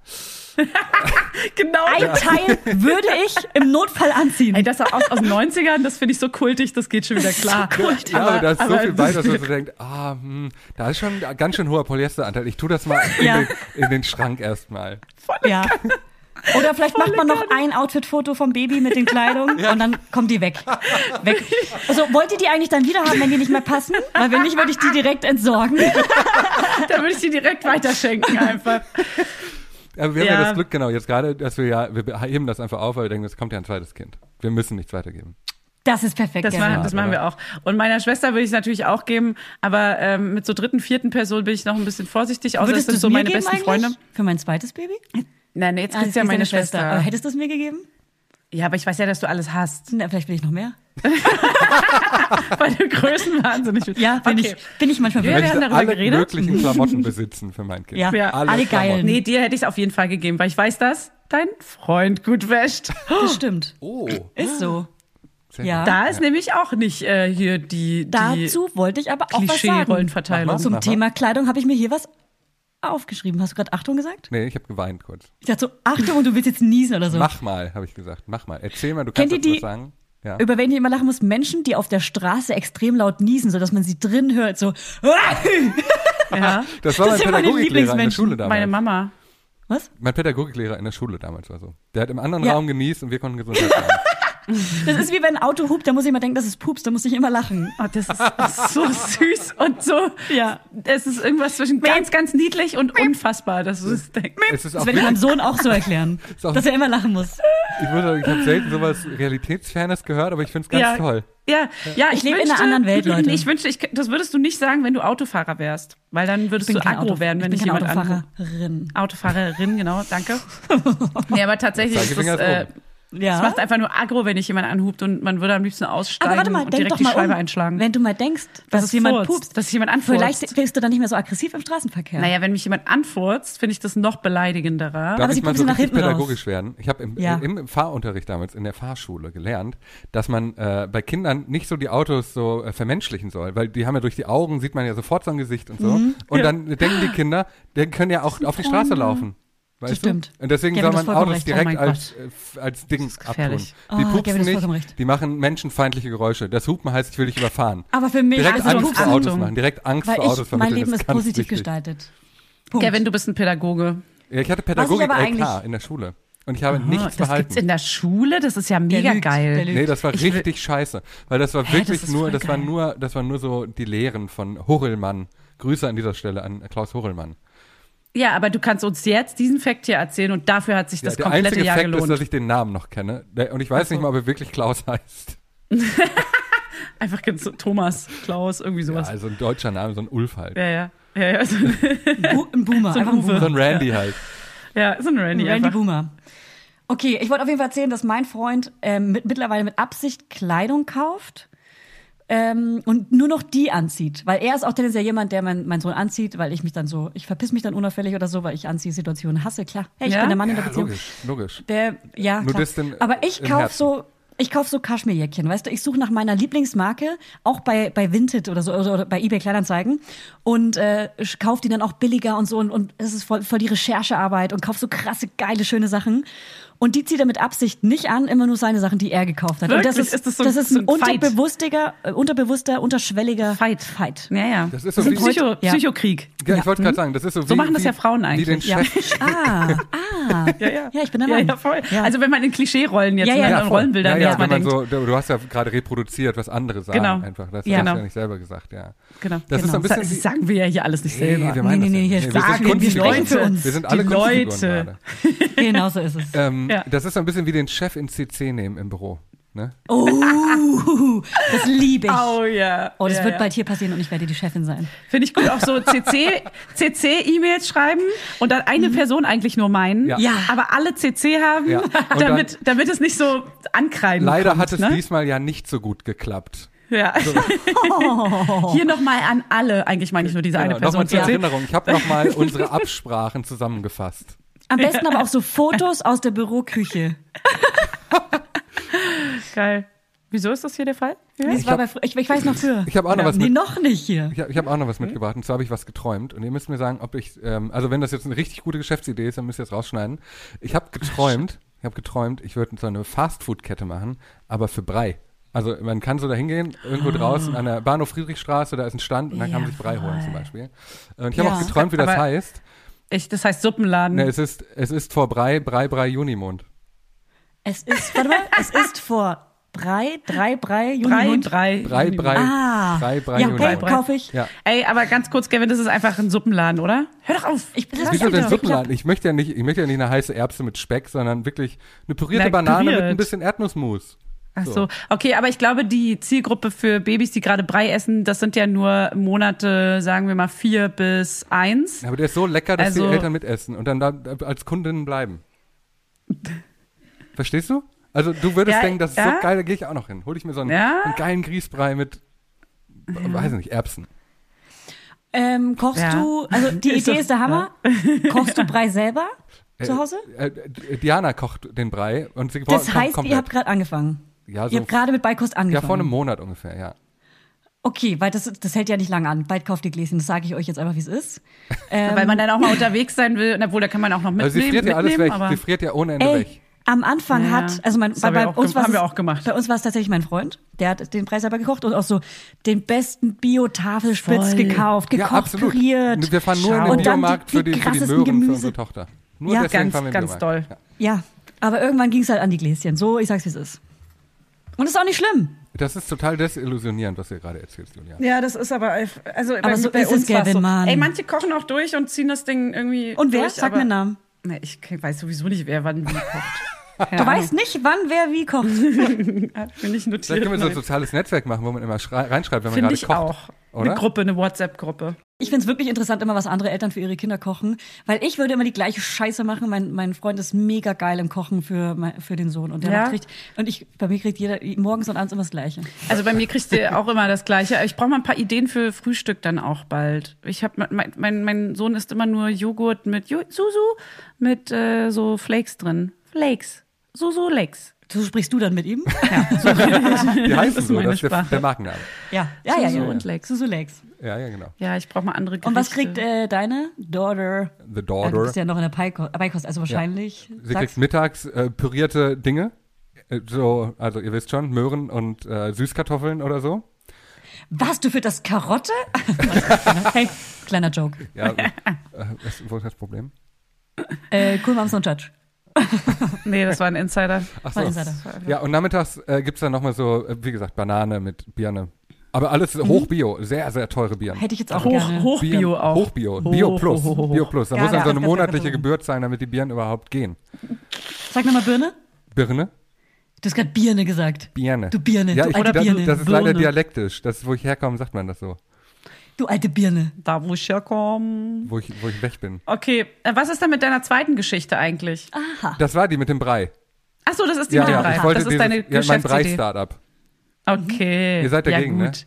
*laughs* Genau. Ein Teil würde ich im Notfall anziehen. Ey, das aus, aus den 90ern, das finde ich so kultig, das geht schon wieder klar. ja, aber, da ist so viel bei, dass man so denkt, ah, hm, da ist schon ein ganz schön hoher Polyesteranteil. Ich tue das mal in, Ja. den, in den Schrank erstmal. Ja. Oder vielleicht macht man noch ein Outfit-Foto vom Baby mit den Kleidung und dann kommt die weg. weg. Also wollt ihr die eigentlich dann wieder haben, wenn die nicht mehr passen? Weil wenn nicht, würde ich die direkt entsorgen. *laughs* Da würde ich die direkt weiterschenken einfach. Aber wir haben ja. Ja. das Glück, genau, jetzt gerade, dass wir ja, wir heben das einfach auf, weil wir denken, es kommt ja ein zweites Kind. Wir müssen nichts weitergeben. Das ist perfekt. Das, Gavin. machen, das machen wir auch. Und meiner Schwester würde ich es natürlich auch geben, aber ähm, mit so dritten, vierten Person bin ich noch ein bisschen vorsichtig, außer Würdest es du sind so meine besten eigentlich? Freunde. Für mein zweites Baby? Nein, nee, jetzt Ah, gibt's ja meine deine Schwester. Aber hättest du es mir gegeben? Ja, aber ich weiß ja, dass du alles hast, Na, vielleicht will ich noch mehr. *laughs* weil du Größen wahnsinnig bist. Ja, bin, okay. ich, bin ich manchmal Ja, wir haben darüber alle geredet. möglichen Klamotten besitzen für mein Kind. Ja, Ja. alle geilen. Klamotten. Nee, dir hätte ich es auf jeden Fall gegeben, weil ich weiß, dass dein Freund gut wäscht. Das stimmt. Oh, Ist so. Sehr Ja. gut. Da ist nämlich auch nicht äh, hier die, die Dazu wollte ich aber auch was sagen. Mal. Zum. Thema Kleidung habe ich mir hier was aufgeschrieben. Hast du gerade Achtung gesagt? Nee, ich habe geweint kurz. Ich dachte so, Achtung und du willst jetzt niesen oder so. Mach mal, habe ich gesagt. Mach mal. Erzähl mal, du Kennt kannst dazu die- was sagen. Ja. Über wen ich immer lachen muss, Menschen, die auf der Straße extrem laut niesen, sodass man sie drin hört, so. *laughs* Ja, Das war das mein meine Pädagogiklehrer in der. Schule damals. meine Mama. Was? Mein Pädagogiklehrer in der Schule damals war so. Der hat im anderen Ja. Raum genießt und wir konnten Gesundheit sagen. Das ist wie wenn ein Auto hupt, da muss ich immer denken, dass es pupst, da muss ich immer lachen. Oh, das ist so süß und so. Ja. Es ist irgendwas zwischen ganz, ganz niedlich und unfassbar, dass du es denkst. Es ist Das auch werde ich meinem Sohn auch so erklären, *laughs* Ist auch- dass er immer lachen muss. ich sagen, ich habe selten sowas Realitätsfernes gehört, aber ich finde es ganz ja, toll. Ja, ja, Ich lebe in einer anderen Welt, *clears throat* Leute. Ich wünschte, ich, das würdest du nicht sagen, wenn du Autofahrer wärst, weil dann würdest Ich du aggro Auto, werden, wenn ich dich jemand. Autofahrerin. Autofahrerin, genau, danke. *laughs* nee, aber tatsächlich ist das, ist äh. Ja. es macht einfach nur aggro, wenn dich jemand anhupt und man würde am liebsten aussteigen aber warte mal, und direkt doch die Scheibe um. einschlagen. Wenn du mal denkst, dass, es es jemand furzt, pupst, dass sich jemand anfurzt. vielleicht bist du dann nicht mehr so aggressiv im Straßenverkehr. Naja, wenn mich jemand anfurzt, finde ich das noch beleidigenderer. Darf Aber sie ich mal so nach hinten raus. pädagogisch werden? Ich habe im, Ja. im, im Fahrunterricht damals in der Fahrschule gelernt, dass man äh, bei Kindern nicht so die Autos so äh, vermenschlichen soll, weil die haben ja durch die Augen, sieht man ja sofort so ein Gesicht und so. Mhm. Und dann denken die Kinder, die können ja auch auf die Straße laufen. Weißt Das stimmt. Du? Und deswegen Gavin, soll man Autos vollkommen direkt. Oh mein als, äh, als Ding ist abtun. Die Oh, Gavin, pupsen nicht, die machen menschenfeindliche Geräusche. Das Hupen heißt, ich will dich überfahren. aber für mich, Direkt also Angst vor Autos machen, direkt Angst weil vor Autos ich, mein vermitteln. Leben das ist ganz positiv wichtig. gestaltet. Punkt. Kevin, du bist ein Pädagoge. Ja, ich hatte Pädagogik LK eigentlich- in der Schule. Und ich habe Ah, nichts das behalten. gibt's in der Schule, das ist ja mega lügt, geil. Nee, das war Ich richtig scheiße, weil das war Hä, wirklich das ist nur, das war geil. nur, das war nur so die Lehren von Horrellmann. Grüße an dieser Stelle an Klaus Horrellmann. Ja, aber du kannst uns jetzt diesen Fakt hier erzählen und dafür hat sich Ja, das der komplette einzige Jahr Fakt ist, gelohnt. dass ich den Namen noch kenne. Und ich weiß nicht mal, ob er wirklich Klaus heißt. *laughs* Einfach ganz so Thomas, Klaus, irgendwie Ja, sowas. also ein deutscher Name, so ein Ulf halt. Ja, ja. Ja, ja, so, Bu ein Boomer, *laughs* So ein ein. Boomer. So ein Randy halt. ja, so ein Randy, Randy einfach. Boomer. Okay, ich wollte auf jeden Fall erzählen, dass mein Freund ähm, mit, mittlerweile mit Absicht Kleidung kauft ähm, und nur noch die anzieht. Weil er ist auch tendenziell jemand, der mein, mein Sohn anzieht, weil ich mich dann so, ich verpiss mich dann unauffällig oder so, weil ich Anziehsituationen hasse. Klar, hey, ich Ja? bin der Mann in der Beziehung. logisch, logisch. Der, ja, Nur klar. das denn, Aber ich kauf Herzen. so, ich kauf so Kaschmirjäckchen, weißt du, ich suche nach meiner Lieblingsmarke, auch bei, bei Vinted oder so, oder, bei eBay Kleinanzeigen und äh, kauf die dann auch billiger und so und, und es ist voll, voll die Recherchearbeit und kauf so krasse, geile, schöne Sachen. Und die zieht er mit Absicht nicht an, immer nur seine Sachen, die er gekauft hat. Und das ist, Ist das so- das ist so ein ein unterbewusster, äh, unterbewusster, unterschwelliger Fight. Fight. Ja, ja. Das ist so so wie- Psycho, Ja. Psychokrieg. Ja, ich wollte gerade sagen, das ist so wie, So machen das ja Frauen Wie den eigentlich. Ja. *laughs* Ah, ah. Ja, ja. Ja, ich bin der Mann. ja, voll. Ja. Also wenn man in Klischee-Rollen jetzt, Ja, ja. in. Rollenbildern ja, ja, jetzt mal wenn man denkt. so, du, du hast ja gerade reproduziert, was andere sagen Genau. einfach. Das Ja. hast du ja nicht selber gesagt, ja. Genau. Das ist so ein genau. bisschen das sagen wir ja hier alles nicht Nee, selber. wir meinen Nee, nee, das nee, ja hier sagen sind wir, uns. Wir sind alle Leute. Genau so ist es. Ähm, Ja. Das ist so ein bisschen wie den Chef in CC nehmen im Büro. Ne? Oh, *laughs* das liebe ich. Oh ja. Oh, das ja, wird ja. bald hier passieren und ich werde die Chefin sein. Finde ich gut. Auch so CC, CC-E-Mails schreiben und dann eine Person eigentlich nur meinen. Ja. Ja. Aber alle CC haben, Ja. *laughs* Und damit, damit es nicht so ankreiden Leider kommt, hat es ne? diesmal ja nicht so gut geklappt. Ja. *laughs* Hier nochmal an alle, eigentlich meine ich nur diese eine Genau, Person. Nochmal zur. Erinnerung, ich habe nochmal unsere Absprachen zusammengefasst. Am besten aber auch so Fotos aus der Büroküche. *laughs* Geil. Wieso ist das hier der Fall? Ja. Bei, fr- ich, ich weiß noch früher. Ich habe auch noch was nee, mit, noch nicht hier. ich hab, ich hab auch noch was mitgebracht und zwar habe ich was geträumt und ihr müsst mir sagen, ob ich, ähm, also wenn das jetzt eine richtig gute Geschäftsidee ist, dann müsst ihr es rausschneiden. Ich habe geträumt, ich habe geträumt, ich würde so eine Fastfood-Kette machen, aber für Brei. Also man kann so da hingehen, irgendwo draußen an der Bahnhof Friedrichstraße, da ist ein Stand und dann kann man sich Brei holen zum Beispiel. Und ich habe Ja. auch geträumt, wie das Aber- heißt. Ich, das heißt Suppenladen. Ne, es ist, es ist vor Brei, Brei, Brei, Junimond. Es ist, warte mal, es ist vor Brei, drei Brei, Brei, Junimund. Brei. Brei, Brei, Ah, Brei, Brei, ja, okay, kaufe ich. Ja. Ey, aber ganz kurz, Kevin, das ist einfach ein Suppenladen, oder? Hör doch auf. Ich lass Wieso mich denn Suppenladen? Ich möchte ja nicht, ich möchte ja nicht eine heiße Erbse mit Speck, sondern wirklich eine pürierte Na, Banane mit püriert. ein bisschen Erdnussmus. Ach so. Okay, aber ich glaube, die Zielgruppe für Babys, die gerade Brei essen, das sind ja nur Monate, sagen wir mal vier bis eins. Aber der ist so lecker, dass Also- die Eltern mitessen und dann da als Kundinnen bleiben. Verstehst du? Also du würdest Ja, denken, das ist ja. so geil, da gehe ich auch noch hin. Hol ich mir so einen, Ja. einen geilen Grießbrei mit, weiß nicht, Erbsen. Ähm, kochst Ja. du, also die *laughs* Ist Idee doch- ist der Hammer. Kochst du Brei selber zu Hause? Äh, äh, Diana kocht den Brei und sie Das kommt heißt, komplett. ihr habt gerade angefangen. Ja, Ihr so, habt gerade mit Beikost ja, angefangen. vor einem Monat ungefähr, ja. Okay, weil das, das hält ja nicht lange an. Bald kauft ihr Gläschen, das sage ich euch jetzt einfach, wie es ist. Ähm, *laughs* Weil man dann auch mal unterwegs sein will. Obwohl, da kann man auch noch mitnehmen. Also sie friert ja alles weg. Aber Sie friert ja ohne Ende Ey, weg. am Anfang Ja, hat, also mein, bei, haben wir bei auch uns war wir auch gemacht. Bei uns war es tatsächlich mein Freund, der hat den Preis selber gekocht und auch so den besten Bio-Tafelspitz gekauft, Ja, gekocht, absolut. püriert. Wir fahren nur in Schau. den Und dann Biomarkt für, die, für die krassesten Möhren für Gemüse. unsere Tochter. Nur Ja, deswegen ganz, fahren wir in den ganz Biomarkt. doll. Ja. Ja, aber irgendwann ging es halt an die Gläschen. So, ich sag's wie es ist. Und das ist auch nicht schlimm. Das ist total desillusionierend, was du gerade erzählst, Julia. Ja, das ist aber, also Aber so ist es, war's Gavin, Mann. Ey, manche kochen auch durch und ziehen das Ding irgendwie Und wer? durch. Sag aber, mir einen Namen. Nee, ich weiß sowieso nicht, wer wann wie kocht. *laughs* Du weißt nicht, wann wer wie kocht. *laughs* Bin ich notiert. Vielleicht können wir so ein soziales Netzwerk machen, wo man immer schrei- reinschreibt, wenn man Finde gerade ich kocht. auch. Oder? Eine Gruppe, eine WhatsApp-Gruppe. Ich find's wirklich interessant, immer was andere Eltern für ihre Kinder kochen, weil ich würde immer die gleiche Scheiße machen. Mein, mein Freund ist mega geil im Kochen für, für den Sohn und der Ja? richtig, und ich, bei mir kriegt jeder morgens und abends immer das Gleiche. Also bei mir kriegst du auch immer das Gleiche. Ich brauche mal ein paar Ideen für Frühstück dann auch bald. Ich habe mein, mein, mein Sohn isst immer nur Joghurt mit jo Susu mit äh, so Flakes drin. Flakes. Susu Flakes. So sprichst du dann mit ihm? *laughs* Die heißen ist so, meine das ist der, Sprache. der Markenname. Ja, ja, ja. Susu ja. und Lex. Susu Lex. Ja, ja, genau. Ja, ich brauche mal andere Gerichte. Und was kriegt äh, deine Daughter? The Ja, du Daughter. bist ja noch in der Beikost, Beikost also wahrscheinlich. Sie sag's. kriegt mittags äh, pürierte Dinge. Äh, So, also ihr wisst schon, Möhren und äh, Süßkartoffeln oder so. Was, du für das Karotte? *laughs* hey, kleiner Joke. Ja, äh, was, wo ist das Problem? Äh, cool Moms und Judge. *laughs* Nee, das war ein Insider. Ach War so. Insider. Ja, und nachmittags äh, gibt's dann nochmal so, äh, wie gesagt, Banane mit Birne. Aber alles hochbio, sehr, sehr teure Birnen. Hätte ich jetzt auch Hoch, gerne. Hochbio auch. Hochbio. Hoch, Bio Plus. hoch, hoch, hoch. Bio Plus. Da Ja, muss dann ja. so eine monatliche Geburt sein, damit die Birnen überhaupt gehen. Sag nochmal Birne. Birne? Du hast gerade Birne gesagt. Birne. Du Birne, Ja, du ich, alte das, Birne. das ist leider Birne. dialektisch. Das ist, wo ich herkomme, sagt man das so. Du alte Birne. Da, wo ich herkomme. Wo ich, wo ich weg bin. Okay, äh, was ist denn mit deiner zweiten Geschichte eigentlich? Aha. Das war die mit dem Brei. Ach so, das ist die Ja, mit dem ja, Brei. ich wollte das ist dieses, deine ja, mein. Brei-Startup. Okay. Ihr seid dagegen, ja, ne? gut.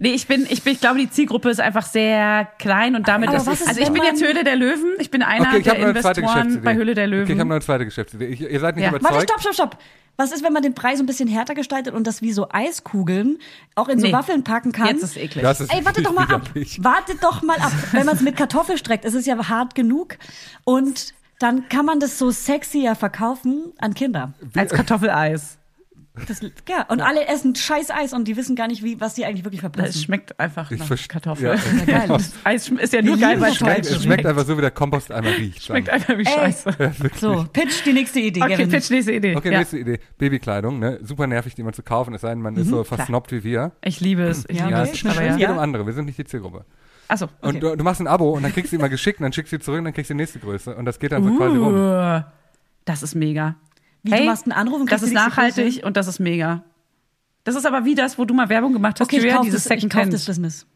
Nee, ich bin, ich bin, ich glaube, die Zielgruppe ist einfach sehr klein und damit Aber ist, was ist, also ich bin jetzt Höhle der Löwen. Ich bin einer Okay, ich der Investoren bei Höhle der Löwen. Okay, ich habe noch eine zweite Geschäftsidee. Ich, ihr seid nicht Ja. überzeugt. Warte, stopp, stopp, stopp. Was ist, wenn man den Preis ein bisschen härter gestaltet und das wie so Eiskugeln auch in so Nee. Waffeln packen kann? Jetzt ist es eklig. Das ist Ey, warte doch mal *laughs* ab. widerlich. Warte doch mal ab. Wenn man es mit Kartoffel streckt, ist es ja hart genug. Und dann kann man das so sexier verkaufen an Kinder. Als Kartoffeleis. Das, ja, und alle essen scheiß Eis und die wissen gar nicht, wie, was die eigentlich wirklich Es verpassen. schmeckt einfach Ich nach Kartoffel. ja. *laughs* Ja, Eis ist ja nur geil, weil es Kartoffeln. Es schmeckt einfach so, wie der Kompost einmal riecht. Schmeckt dann. einfach wie Scheiße. So, pitch die nächste Idee, Okay, Gavin. pitch nächste Idee. Okay, ja. nächste Idee. Babykleidung, ne? Super nervig, die man zu kaufen, es sei denn, man ist so versnobbt wie wir. Ich liebe es. Ich Ja, liebe Ja, es, es. schmeckt Aber es ja. geht Ja. um andere, wir sind nicht die Zielgruppe. Achso, Und okay. du, du machst ein Abo und dann kriegst du immer geschickt und dann schickst du sie zurück und dann kriegst du die nächste Größe. Und das geht dann so quasi rum. Uh, das ist mega. Wie, du machst einen Anruf und Das ist nachhaltig und das ist mega. Das ist aber wie das, wo du mal Werbung gemacht hast, Okay, Julia, dieses das, ich kauf das. Business.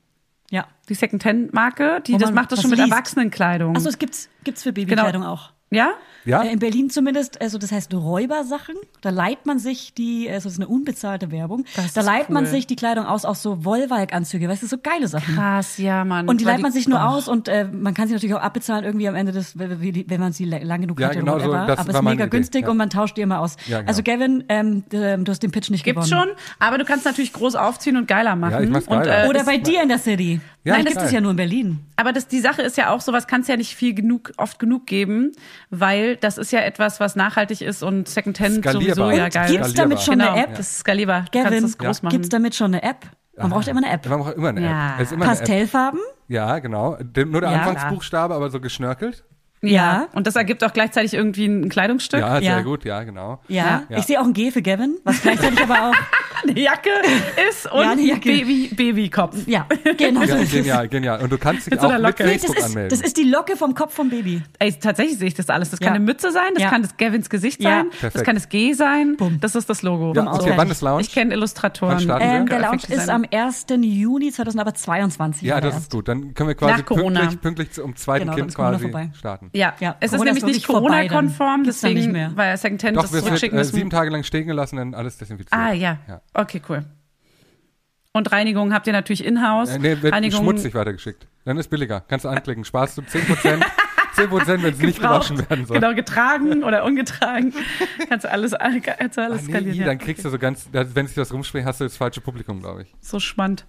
Ja. Die Secondhand-Marke, die Wo das macht das schon mit liest. Erwachsenenkleidung. Achso, es gibt's, gibt's für Babykleidung auch. Ja? Ja? Äh, in Berlin zumindest, also das heißt Räubersachen. Da leiht man sich die, also das ist eine unbezahlte Werbung. Das da leiht man cool. sich die Kleidung aus, auch so Wollwalk-Anzüge, weißt du, so geile Sachen. Krass, ja, Mann. Und die leiht man sich nur oh. aus und äh, man kann sie natürlich auch abbezahlen irgendwie am Ende des, wenn man sie la- lang genug Ja, hatte genau oder so, whatever. das Aber war ist mega Idee, günstig ja. und man tauscht die immer aus. Ja, genau. Also Gavin, ähm, d- du hast den Pitch nicht Gibt's gewonnen. schon, aber du kannst natürlich groß aufziehen und geiler machen. Ja, ich mach's und, geiler. äh, Oder bei dir in der City. Ja, Nein, ist gibt es geil. ja nur in Berlin. Aber das, die Sache ist ja auch, sowas kann es ja nicht viel genug, oft genug geben, weil das ist ja etwas, was nachhaltig ist und Secondhand Skalierbar. sowieso ja Und geil gibt's ist. damit schon genau, eine App? Das ist skalierbar. Du Gavin, kannst das groß machen. gibt's damit schon eine App? Man braucht immer eine App. Man braucht immer eine Ja. App. Es ist immer eine App. Pastellfarben? Ja, genau. Nur der Ja. Anfangsbuchstabe, aber so geschnörkelt. Ja. Und das ergibt auch gleichzeitig irgendwie ein Kleidungsstück. Ja, sehr Ja. gut, ja, genau. Ja. Ja. Ich sehe auch ein G für Gavin, was gleichzeitig aber auch. *laughs* Eine Jacke ist und Ja, eine Jacke. Baby, Babykopf. Ja, genau so Ja, genial, genial. Und du kannst dich Mit so auch einer mit. Nee, das Facebook ist, anmelden. das ist die Locke vom Kopf vom Baby. Ey, tatsächlich sehe ich das alles. Das kann Ja. eine Mütze sein, das Ja. kann das Gavins Gesicht Ja. sein, das Perfekt. kann das G sein. Bumm. Das ist das Logo. ja, okay, wann ist Lounge? Ich kenne Illustratoren. Ähm, der Lounge ist am 1. Juni 2022. ja, das ist gut. Dann können wir quasi pünktlich, pünktlich zum zweiten Genau, Kind quasi vorbei. starten. Ja, Ja, es ist Corona ist nämlich nicht Corona-konform, deswegen, nicht mehr. weil Secondhand Doch, das wir sind zurückschicken äh, müssen. sieben Tage lang stehen gelassen, dann alles desinfiziert. Ah, ja. Ja. Okay, cool. Und Reinigung habt ihr natürlich in-house. Äh, nee, wird Reinigung, schmutzig weitergeschickt. Dann ist billiger. Kannst du anklicken. Sparst du 10% 10%, wenn es nicht gewaschen werden soll. Genau, getragen oder ungetragen. Kannst du alles, kannst du Ah, alles nee, skalieren. ja. dann kriegst du so ganz, wenn sich das rumspricht, hast du das falsche Publikum, glaube ich. So spannend.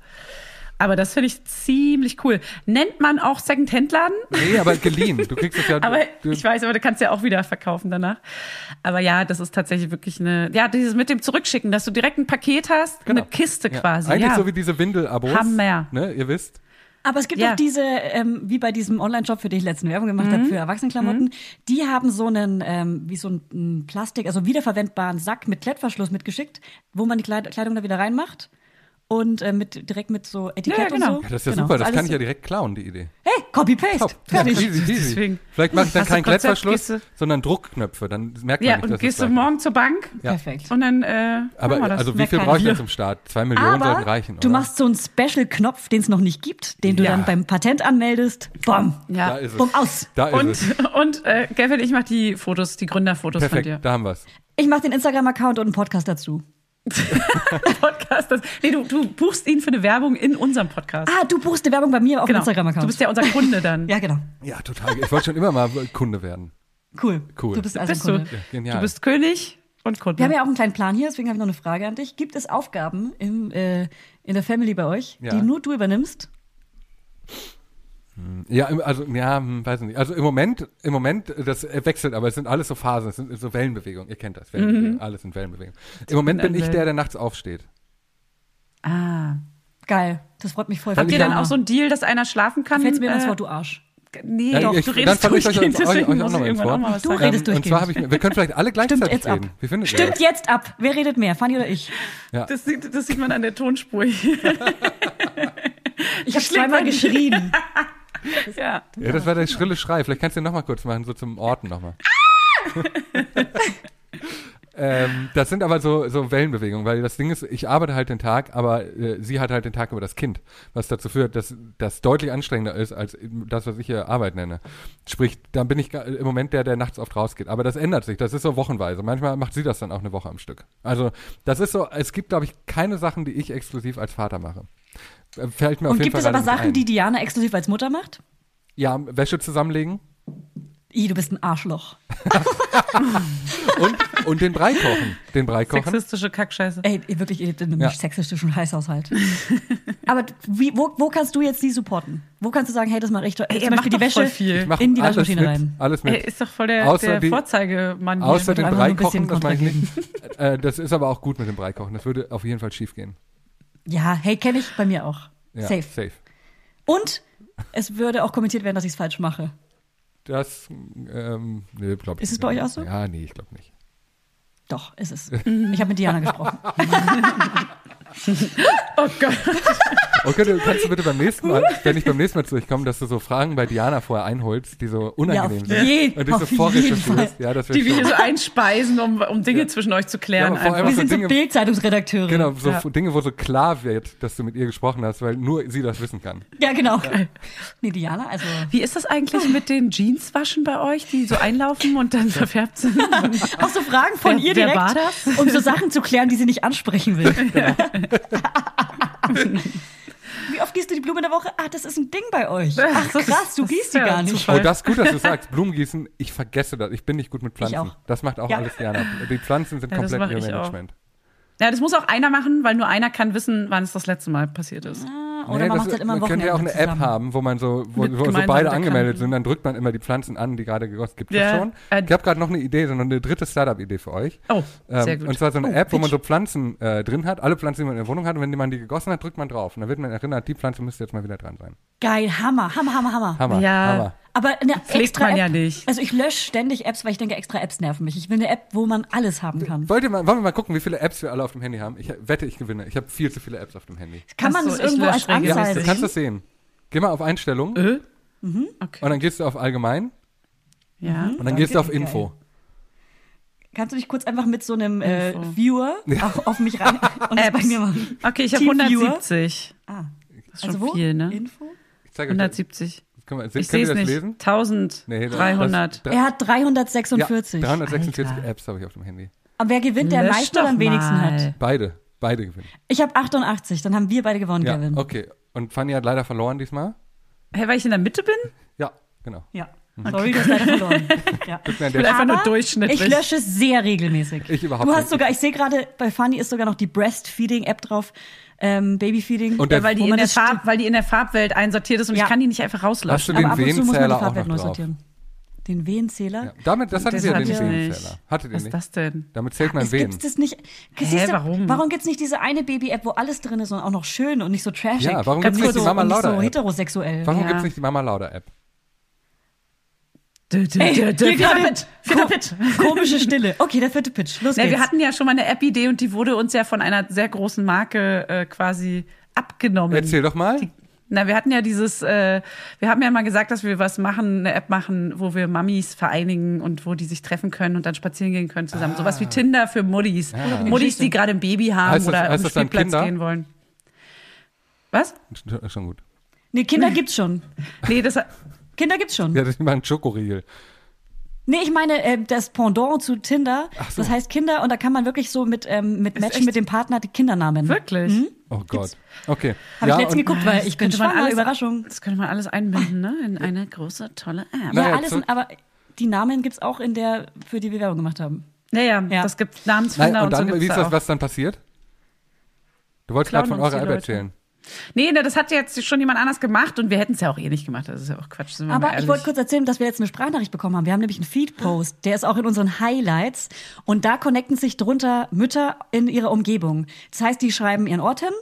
Aber das finde ich ziemlich cool. Nennt man auch Second-Hand-Laden? Nee, aber geliehen. Du kriegst es ja. Aber ich weiß, aber du kannst ja auch wieder verkaufen danach. Aber ja, das ist tatsächlich wirklich eine, ja, dieses mit dem Zurückschicken, dass du direkt ein Paket hast, Genau. eine Kiste ja. quasi. Eigentlich ja. so wie diese Windel-Abos. Hammer. Ne, ihr wisst. Aber es gibt Ja. auch diese, ähm, wie bei diesem Online-Shop, für den ich letzten Werbung gemacht habe, für Erwachsenenklamotten, die haben so einen, ähm, wie so einen Plastik, also wiederverwendbaren Sack mit Klettverschluss mitgeschickt, wo man die Kleid Kleidung da wieder reinmacht und äh, mit direkt mit so Etikett Ja, genau. und so. Ja, das ist ja Genau. super, das alles kann ich ja direkt klauen, die Idee. Hey, Copy-Paste. Fertig. Easy, easy. Deswegen. Vielleicht mache ich dann du keinen Klettverschluss, du- sondern Druckknöpfe. Dann merkt man Ja, nicht, und dass gehst du morgen zur Bank Ja. Perfekt. und dann äh, Aber das. also wie viel brauche ich denn zum Start? Zwei Millionen sollten Aber reichen, du oder? machst so einen Special-Knopf, den es noch nicht gibt, den du Ja. dann beim Patent anmeldest. Bom. ja. Da ist es. Bumm, aus. Da ist Und, es. und äh, Gavin, ich mache die Fotos, die Gründerfotos von dir. da haben wir es. Ich mache den Instagram-Account und einen Podcast dazu. Podcast. Das, nee, du, du buchst ihn für eine Werbung in unserem Podcast. Ah, du buchst eine Werbung bei mir auf dem genau. Instagram-Account. Du bist ja unser Kunde dann. ja, genau. Ja, total. Ich wollte schon immer mal Kunde werden. Cool. Cool. Du bist also Bist ein du. Kunde. Ja, genial. Du bist König und Kunde. Wir haben ja auch einen kleinen Plan hier, deswegen habe ich noch eine Frage an dich. Gibt es Aufgaben im, äh, in der Family bei euch, Ja. die nur du übernimmst? Ja, im- also ja, hm, weiß nicht. Also im Moment, im Moment, das äh, wechselt, aber es sind alles so Phasen, es sind so Wellenbewegungen. Ihr kennt das, Wellenbewegungen, alles sind Wellenbewegungen. Im Moment bin ich der, der nachts aufsteht. Ah. Geil. Das freut mich voll. Habt ihr Ja. dann auch so einen Deal, dass einer schlafen kann? Fällt's mir äh, ins Wort, du Arsch. Nee, Ja, doch, ich- du dann redest euch durchgehend, euch- euch deswegen auch muss noch ich ins irgendwann mal was Du sagen. redest und durchgehend. zwar habe ich, mir- wir können vielleicht alle Stimmt gleichzeitig jetzt ab. reden. Wie findet ihr Stimmt das? jetzt ab. Wer redet mehr, Fanny oder ich? Das sieht, das sieht man an der Tonspur hier. Ich habe zweimal geschrien. *laughs* ja. Ja, das war der schrille Schrei. Vielleicht kannst du den noch mal kurz machen, so zum Orten nochmal. *laughs* ähm, das sind aber so, so Wellenbewegungen, weil das Ding ist, ich arbeite halt den Tag, aber äh, sie hat halt den Tag über das Kind, was dazu führt, dass das deutlich anstrengender ist als das, was ich hier Arbeit nenne. Sprich, dann bin ich ga- im Moment der, der nachts oft rausgeht. Aber das ändert sich, das ist so wochenweise. Manchmal macht sie das dann auch eine Woche am Stück. Also das ist so, es gibt, glaube ich, keine Sachen, die ich exklusiv als Vater mache. Äh, Fällt mir auf Und jeden gibt Fall es aber Sachen, ein. die Diana exklusiv als Mutter macht? Ja, Wäsche zusammenlegen. I, du bist ein Arschloch. *laughs* Und, und den Brei kochen. Den Brei kochen. Sexistische Kackscheiße. Ey, ihr wirklich, ihr lebt in einem Ja. sexistischen Scheißhaushalt. *laughs* aber wie, wo, wo kannst du jetzt die supporten? Wo kannst du sagen, hey, das mache ich doch. Ey, zum er Beispiel macht die Wäsche viel. Ich mach in die Waschmaschine mit, rein. Alles Ey, mit. ist doch voll der, Außer der die- Vorzeigemann. Außer den Brei kochen, das ich nicht. Äh, das ist aber auch gut mit dem Brei kochen. Das würde auf jeden Fall schief gehen. Ja, hey, kenne ich bei mir auch. Ja, Safe. Safe. Und es würde auch kommentiert werden, dass ich es falsch mache. Das, ähm, nee, glaube ich Ist es nicht. bei euch auch so? Ja, nee, ich glaube nicht. Doch, ist es. Ich habe mit Diana gesprochen. *laughs* *laughs* Oh Gott. Okay, du kannst du bitte beim nächsten Mal, wenn ich beim nächsten Mal zu euch komme, dass du so Fragen bei Diana vorher einholst, die so unangenehm auf sind. jeden- und die so vorrecherchierst. Ja, das Die wir hier so einspeisen, um, um Dinge zwischen euch zu klären. Ja. Wir sind so Dinge- Bild-Zeitungsredakteure. Genau, so Ja. Dinge, wo so klar wird, dass du mit ihr gesprochen hast, weil nur sie das wissen kann. Ja, genau. Nee, Diana, also. Wie ist das eigentlich mit den Jeanswaschen bei euch, die so einlaufen und dann verfärbt sind? *laughs* Auch so Fragen von Wer- ihr direkt, war das? um so Sachen zu klären, die sie nicht ansprechen will. *laughs* Genau. *laughs* Wie oft gießt du die Blume in der Woche? Ah, das ist ein Ding bei euch. Ach, krass, ist- du gießt die gar nicht. Zufall. Oh, das ist gut, dass du sagst. Blumengießen, ich vergesse das. Ich bin nicht gut mit Pflanzen. Das macht auch Ja. alles Diana. Die Pflanzen sind Ja, komplett ihr ich auch. Management. Ja, das muss auch einer machen, weil nur einer kann wissen, wann es das letzte Mal passiert ist. Oder Nee, man macht halt immer man könnte ja auch eine Wochenende App zusammen. haben, wo man so, wo, wo so beide angemeldet sind, dann drückt man immer die Pflanzen an, die gerade gegossen gibt. Ja, das schon? äh, ich habe gerade noch eine Idee, sondern eine dritte Startup-Idee für euch. Oh, Ähm, sehr gut. Und zwar so eine Oh, App, wo man so Pflanzen äh, drin hat, alle Pflanzen, die man in der Wohnung hat, und wenn man die gegossen hat, drückt man drauf. Und dann wird man erinnert, die Pflanze müsste jetzt mal wieder dran sein. Geil, Hammer, Hammer, Hammer, Hammer. Hammer, Ja. Hammer. Aber eine Pflegt extra man App, ja nicht. Also ich lösche ständig Apps, weil ich denke, extra Apps nerven mich. Ich will eine App, wo man alles haben kann. Wollt ihr mal, wollen wir mal gucken, wie viele Apps wir alle auf dem Handy haben? Ich wette, ich gewinne. Ich habe viel zu viele Apps auf dem Handy. Kann man so, das irgendwo als regelmäßig. Ja, du kannst das sehen. Geh mal auf Einstellungen Äh? Mhm. Okay. und dann gehst du auf Allgemein ja. und dann Danke, gehst du auf geil. Info. Kannst du dich kurz einfach mit so einem äh. Viewer auf, auf mich rein *laughs* und das bei mir machen? Okay, ich habe Team Viewer? 170. Ah, Das ist schon also wo? viel, ne? Info? Ich zeige euch das. 170. Können wir, Ich sehe es das nicht. lesen? 1300. Nee, Er hat 346. Ja, 346 Alter. Apps habe ich auf dem Handy. Aber wer gewinnt, der am meisten oder am wenigsten hat? Beide. Beide gewinnen. Ich habe 88, dann haben wir beide gewonnen, Ja, Kevin. okay. Und Fanny hat leider verloren diesmal. Hä, weil ich in der Mitte bin? Ja, genau. Ja. Sorry, du hast leider verloren. *laughs* Ja. Ich der einfach nur durchschnittlich. Ich lösche es sehr regelmäßig. Ich überhaupt Du hast nicht. sogar, ich sehe gerade, bei Funny ist sogar noch die Breastfeeding-App drauf, ähm, Babyfeeding. Und der- Ja, weil, die in der Farb, weil die in der Farbwelt einsortiert ist und Ja. ich kann die nicht einfach Hast du rauslöschen. den aber ab und zu muss man die Wehenzähler auch Farbwelt noch neu drauf? sortieren. Den Wehenzähler? Ja. Damit, das hattet Das ihr hatte den ich Wehenzähler. nicht. Hattet ihr Was ist nicht? das denn? Damit zählt man Es Wehen. gibt's das nicht. Hä, du, warum? Warum gibt's nicht diese eine Baby-App, wo alles drin ist und auch noch schön und nicht so trashig? Ja, warum Ganz gibt's nicht so, die Mama Lauda so heterosexuell. Warum Ja. gibt's nicht die Mama Lauda App? Dö, dö, Ey, dö, dö. hier Vierter Pitch. Vierter Pitch. Komische Stille. Okay, der vierte Pitch. Los Na, geht's. wir hatten ja schon mal eine App-Idee und die wurde uns ja von einer sehr großen Marke äh, quasi abgenommen. Erzähl doch mal. Na, wir hatten ja dieses, äh, wir haben ja mal gesagt, dass wir was machen, eine App machen, wo wir Mamis vereinigen und wo die sich treffen können und dann spazieren gehen können zusammen. Sowas wie Tinder für Muddis. Muddis, die gerade ein Baby haben Heißt das- oder heißt auf den das Spielplatz gehen wollen. Was? Ist Schon gut. nee, Kinder gibt's schon. Nee, das Kinder gibt's schon. Ja, das machen Schokoriegel. Nee, ich meine äh, das Pendant zu Tinder. so. Das heißt Kinder und da kann man wirklich so mit, ähm, mit Matchen echt? mit dem Partner die Kindernamen. wirklich. Oh Gott. Okay. Habe ja, ich letztens geguckt, weil ich bin schwanger. alles- Überraschung. Das könnte man alles einbinden, ne? In eine große, tolle App. Ja, Naja, alles, in, aber die Namen gibt's auch in der, für die wir Werbung gemacht haben. Naja, Ja. das gibt Namensfinder Nein, und und, dann, so gibt's wie ist da das, auch. was dann passiert? Du wolltest gerade von eurer App Leute. erzählen. Nee, ne, das hat jetzt schon jemand anders gemacht und wir hätten es ja auch eh nicht gemacht. Das ist ja auch Quatsch. Aber ich wollte kurz erzählen, dass wir jetzt eine Sprachnachricht bekommen haben. Wir haben nämlich einen Feed-Post, der ist auch in unseren Highlights. Und da connecten sich drunter Mütter in ihrer Umgebung. Das heißt, die schreiben ihren Ort hin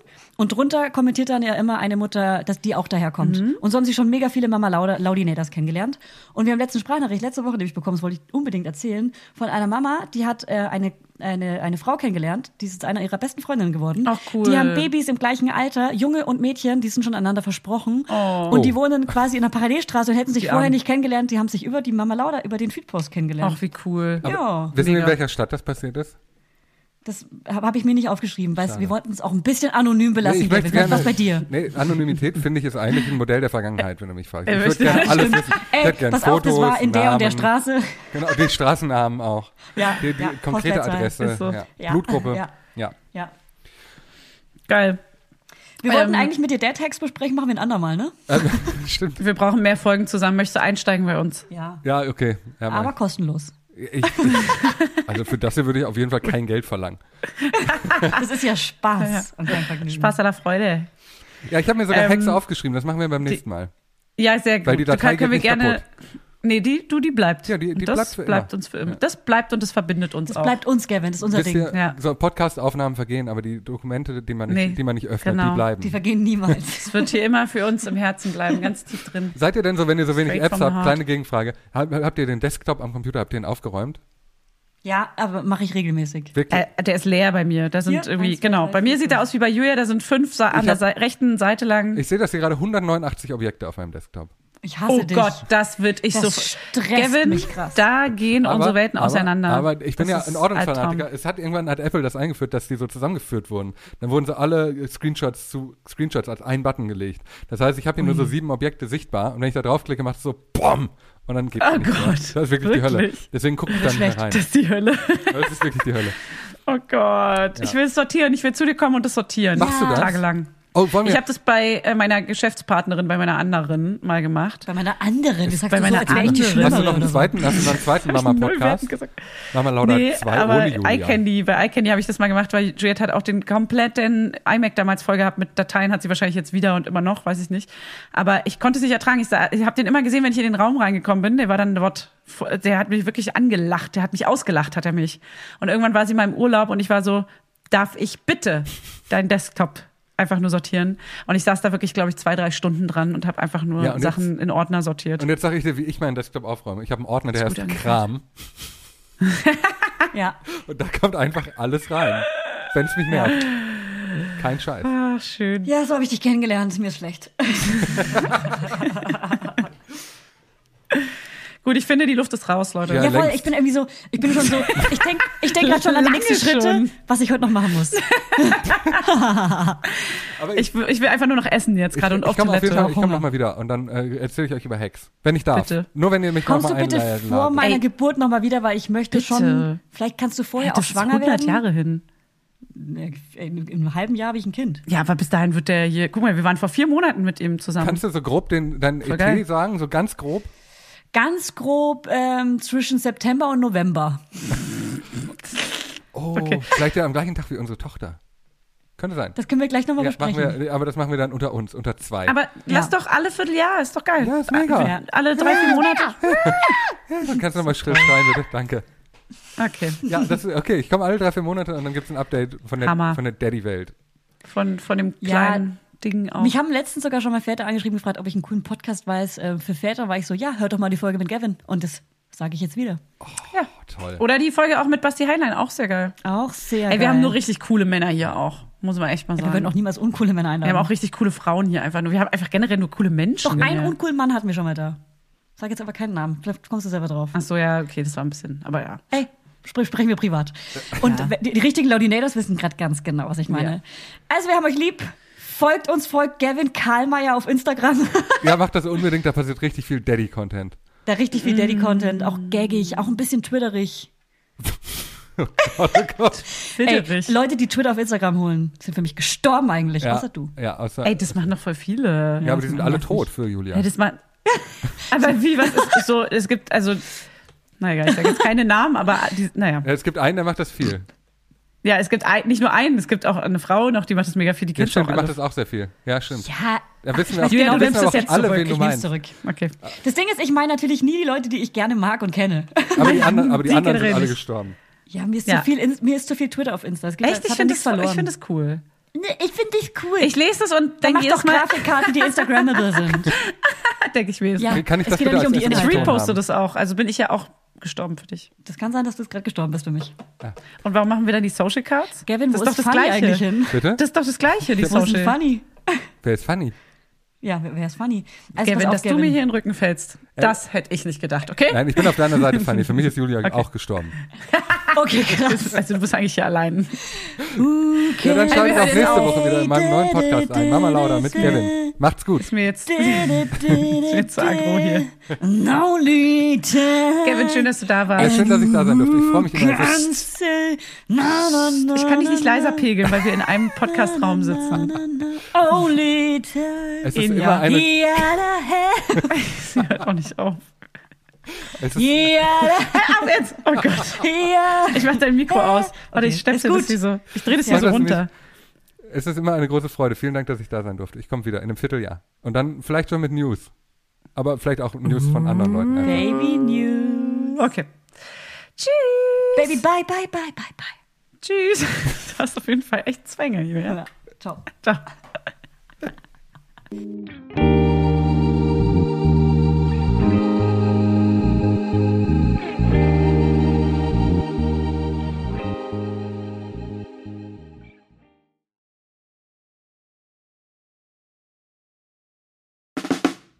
und drunter kommentiert dann ja immer eine Mutter, dass die auch daherkommt. Mhm. Und so haben sie schon mega viele Mama Laudinators kennengelernt. Und wir haben letzte Sprachnachricht, letzte Woche nämlich bekommen, das wollte ich unbedingt erzählen, von einer Mama, die hat äh, eine, eine, eine Frau kennengelernt, die ist einer ihrer besten Freundinnen geworden. Ach, cool. Die haben Babys im gleichen Alter, Junge und Mädchen, die sind schon einander versprochen. Oh. Und die wohnen quasi in einer Parallelstraße und hätten sich Die vorher Armen. nicht kennengelernt. Die haben sich über die Mama Lauda, über den Feedpost kennengelernt. Ach, wie cool. ja, Wissen wir, in welcher Stadt das passiert ist? Das habe hab ich mir nicht aufgeschrieben, weil wir wollten es auch ein bisschen anonym belassen. ich möchte Was gerne, was bei dir? Nee, Anonymität finde ich ist eigentlich ein Modell der Vergangenheit, wenn du mich fragst. Ich Er würde möchte- gerne alles wissen. Ich Ey, hätte gerne pass auf, das Fotos, war in der und der Namen, Straße. Genau, die Straßennamen auch. Ja, die, die ja, konkrete. Adresse, so. ja. Ja, Blutgruppe. ja. Ja. Ja. Geil. Wir Ähm, wollten eigentlich mit dir Dad Hacks besprechen, machen wir ein andermal, ne? *laughs* Also, stimmt. Wir brauchen mehr Folgen zusammen. Möchtest du einsteigen bei uns? Ja. Ja, okay. Ja, Aber kostenlos. Ich, also für das hier würde ich auf jeden Fall kein Geld verlangen. Das ist ja Spaß Vergnügen. Spaß aller Freude. Ja, ich habe mir sogar Ähm, Hexe aufgeschrieben. Das machen wir beim nächsten Mal. Ja, sehr gut. Weil die Datei Du können wir gerne. kaputt. Nee, die, du, die bleibt. Ja, die- die das bleibt für bleibt immer. uns für immer. Das bleibt und das verbindet uns Das auch. bleibt uns, Gavin, das ist unser Wisst Ding. ihr, Ja. so Podcast-Aufnahmen vergehen, aber die Dokumente, die man nicht, Nee, die man nicht öffnet, genau. die bleiben. Die vergehen niemals. *laughs* Es wird hier immer für uns im Herzen bleiben, ganz tief drin. Seid ihr denn so, wenn ihr so wenig Straight Apps habt, heart. kleine Gegenfrage, habt, habt ihr den Desktop am Computer, habt ihr ihn aufgeräumt? Ja, aber mache ich regelmäßig. Wirklich? Äh, der ist leer bei mir. Da sind Hier, irgendwie, genau. Bei mir sieht er aus wie bei Julia. Da sind fünf Sa an der hab- Sei- rechten Seite lang. Ich sehe, dass hier gerade 189 Objekte auf meinem Desktop. Ich hasse oh dich. Gott, das wird ich Das so. stresst Kevin, mich krass. da gehen unsere Welten aber, auseinander. Aber ich bin Das ja ein Ordnungsfanatiker. Es hat irgendwann hat Apple das eingeführt, dass die so zusammengeführt wurden. Dann wurden sie alle Screenshots zu Screenshots als ein Button gelegt. Das heißt, ich habe hier nur so sieben Objekte sichtbar und wenn ich da draufklicke, macht es so BOM und dann geht Oh nichts mehr. Gott. Das ist wirklich, die Hölle. Wirklich? Deswegen gucke ich da nicht schlecht. mehr rein. Das ist die Hölle. Das ist wirklich die Hölle. Oh Gott. Ich will es sortieren. Ich will zu dir kommen und es sortieren. Machst du das? Tagelang. Oh, wollen wir? Ich habe das bei äh, meiner Geschäftspartnerin, bei meiner anderen mal gemacht. Bei meiner anderen, das sagst Bei du so, meiner als anderen. Hast du noch einen zweiten, hast du noch einen zweiten Mama-Podcast? Mama Lauda Nee, 2 aber ohne Julia. iCandy, bei iCandy habe ich das mal gemacht, weil Juliette hat auch den kompletten iMac damals voll gehabt mit Dateien, hat sie wahrscheinlich jetzt wieder und immer noch, weiß ich nicht. Aber ich konnte es nicht ertragen. Ich, sah- ich habe den immer gesehen, wenn ich in den Raum reingekommen bin. Der war dann dort, der hat mich wirklich angelacht, der hat mich ausgelacht, hat er mich. Und irgendwann war sie mal im Urlaub und ich war so, darf ich bitte deinen Desktop einfach nur sortieren? Und ich saß da wirklich, glaube ich, zwei, drei Stunden dran und habe einfach nur Ja, Sachen in Ordner sortiert. Und jetzt sage ich dir, wie ich meinen Desktop aufräume. Ich habe einen Ordner, der heißt Kram. *laughs* Ja. Und da kommt einfach alles rein. Wenn es mich nervt. Kein Scheiß. Ach, schön. ja, so habe ich dich kennengelernt. Mir ist schlecht. *laughs* *laughs* Gut, ich finde, die Luft ist raus, Leute. Ja, Ja, längst. ich bin irgendwie so, ich bin schon so, ich denke ich denk gerade schon an die nächsten Schritte, schon. was ich heute noch machen muss. *laughs* Aber Ich, will- ich will einfach nur noch essen jetzt gerade und ich auf komme auf jeden Toilette. Fall, ich komme nochmal wieder und dann äh, erzähle ich euch über Hacks. Wenn ich darf. Bitte. Nur wenn ihr mich Kommst du nochmal bitte einladen. vor meiner Ey. Geburt nochmal wieder, weil ich möchte Bitte. schon, vielleicht kannst du vorher das auch schwanger 100 werden. Jahre hin. In, in einem halben Jahr habe ich ein Kind. Ja, aber bis dahin wird der hier. Guck mal, wir waren vor vier Monaten mit ihm zusammen. Kannst du so grob den, dein Voll ET geil. sagen, so ganz grob? Ganz grob ähm, zwischen September und November. Oh, vielleicht ja am gleichen Tag wie unsere Tochter. Könnte sein. Das können wir gleich nochmal Ja, machen besprechen. wir, aber das machen wir dann unter uns, unter zwei. Aber lass doch alle Vierteljahr, ist doch geil. Ja, ist mega. Ja, Alle drei, vier Monate. *laughs* Dann kannst du nochmal Schrift schreiben, bitte. Danke. Okay. Ja, das ist, okay, ich komme alle drei, vier Monate und dann gibt es ein Update von der, Hammer. von der Daddy-Welt. Von, von dem Ja, kleinen Ding auch. Mich haben letztens sogar schon mal Väter angeschrieben gefragt, ob ich einen coolen Podcast weiß. Äh, für Väter war ich so, ja, hört doch mal die Folge mit Gavin. Und das sage ich jetzt wieder. Oh, toll. Oder die Folge auch mit Basti Heinlein, auch sehr geil. Auch sehr Ey, wir geil. haben nur richtig coole Männer hier auch. Muss man echt mal ja, sagen. Wir würden auch niemals uncoole Männer wir einladen. haben auch richtig coole Frauen hier einfach nur. Wir haben einfach generell nur coole Menschen. Doch, einen hier. uncoolen Mann hatten wir schon mal da. Sag jetzt aber keinen Namen. Vielleicht kommst du selber drauf. Ach so, ja, okay, das war ein bisschen, aber ja. Ey, spr sprechen wir privat. *laughs* Und die, die richtigen Laudinators wissen gerade ganz genau, was ich meine. Ja. Also, wir haben euch lieb. Folgt uns, folgt Gavin Karlmeier auf Instagram. *laughs* Ja, macht das unbedingt, da passiert richtig viel Daddy-Content. da richtig viel Daddy-Content, auch gaggig, auch ein bisschen twitterig. *laughs* Oh Gott. Ey, Bitterlich. Leute, die Twitter auf Instagram holen, sind für mich gestorben eigentlich, Ja, außer du. Ja, außer, Ey, das machen doch voll viele. ja, aber die sind alle tot für Julia. Ja, das mal. *laughs* aber wie, was ist so, es gibt, also, naja, ich sage jetzt keine Namen, aber die, naja. Ja, es gibt einen, der macht das viel. Ja, es gibt ein, nicht nur einen, es gibt auch eine Frau noch, die macht das mega viel, die Ja, kennst du stimmt, auch die macht das auch sehr viel. Ja, stimmt. Ja, Da wissen ich wir auch, genau, du nimmst das auch jetzt alle, zurück. wen du ich meinst. zurück. Okay. Das Ding ist, ich meine natürlich nie die Leute, die ich gerne mag und kenne. Aber die anderen, aber die Die anderen sind alle gestorben. Ja, mir ist, Ja. zu viel, mir ist zu viel Twitter auf Insta. Es geht, Echt? es Ich finde das, ich find das cool. Nee, ich finde dich cool. Ich lese das und Dann denke jedes doch Mal, Grafikkarten, die Instagrammable sind. *laughs* denke ich mir. Ja, Kann ich es das geht ja nicht um die Ich Inhalte. Ton reposte das auch. Also bin ich ja auch gestorben für dich. Das kann sein, dass du gerade gestorben bist für mich. Und warum machen wir dann die Social Cards? Gavin, das wo ist ist doch das Funny Gleiche. eigentlich hin? Bitte? Das ist doch das Gleiche, die Wo ist Social. Funny? Wer ist funny? Ja, wer ist Funny? Also Gavin, auf, dass du mir hier in den Rücken fällst, das hätte ich nicht gedacht, okay? Nein, ich bin auf deiner Seite, Fanny. Für mich ist Julia *laughs* auch gestorben. *laughs* Okay, krass. Also du bist eigentlich hier allein. Ja, dann schalte ich auch nächste auf. Woche wieder in meinem neuen Podcast ein. Mama Lauda mit Kevin. Macht's gut. Ist mir jetzt, *laughs* ist mir jetzt zu aggro hier. No. Kevin, schön, dass du da Ja, warst. schön, dass ich da sein durfte. Ich freue mich immer. so- Ganze, na, na, na, Ich kann dich nicht leiser pegeln, weil wir in einem Podcastraum sitzen. Only time. Es ist in immer ja. eine. Sie hört auch nicht auf. es ist, Yeah, Ach jetzt! Oh Gott. yeah. Ich mach dein Mikro aus. Warte, ich Okay, stöpsel ist das gut. hier so. Ich drehe das hier Mach so das runter. es ist immer eine große Freude. Vielen Dank, dass ich da sein durfte. Ich komme wieder in einem Vierteljahr. Und dann vielleicht schon mit News. Aber vielleicht auch News von anderen Leuten. Einfach. Baby News. Okay. Tschüss. Baby, bye, bye, bye, bye, bye. Tschüss. *laughs* Du hast auf jeden Fall echt Zwänge hier. Ja, ciao. Ciao. *laughs*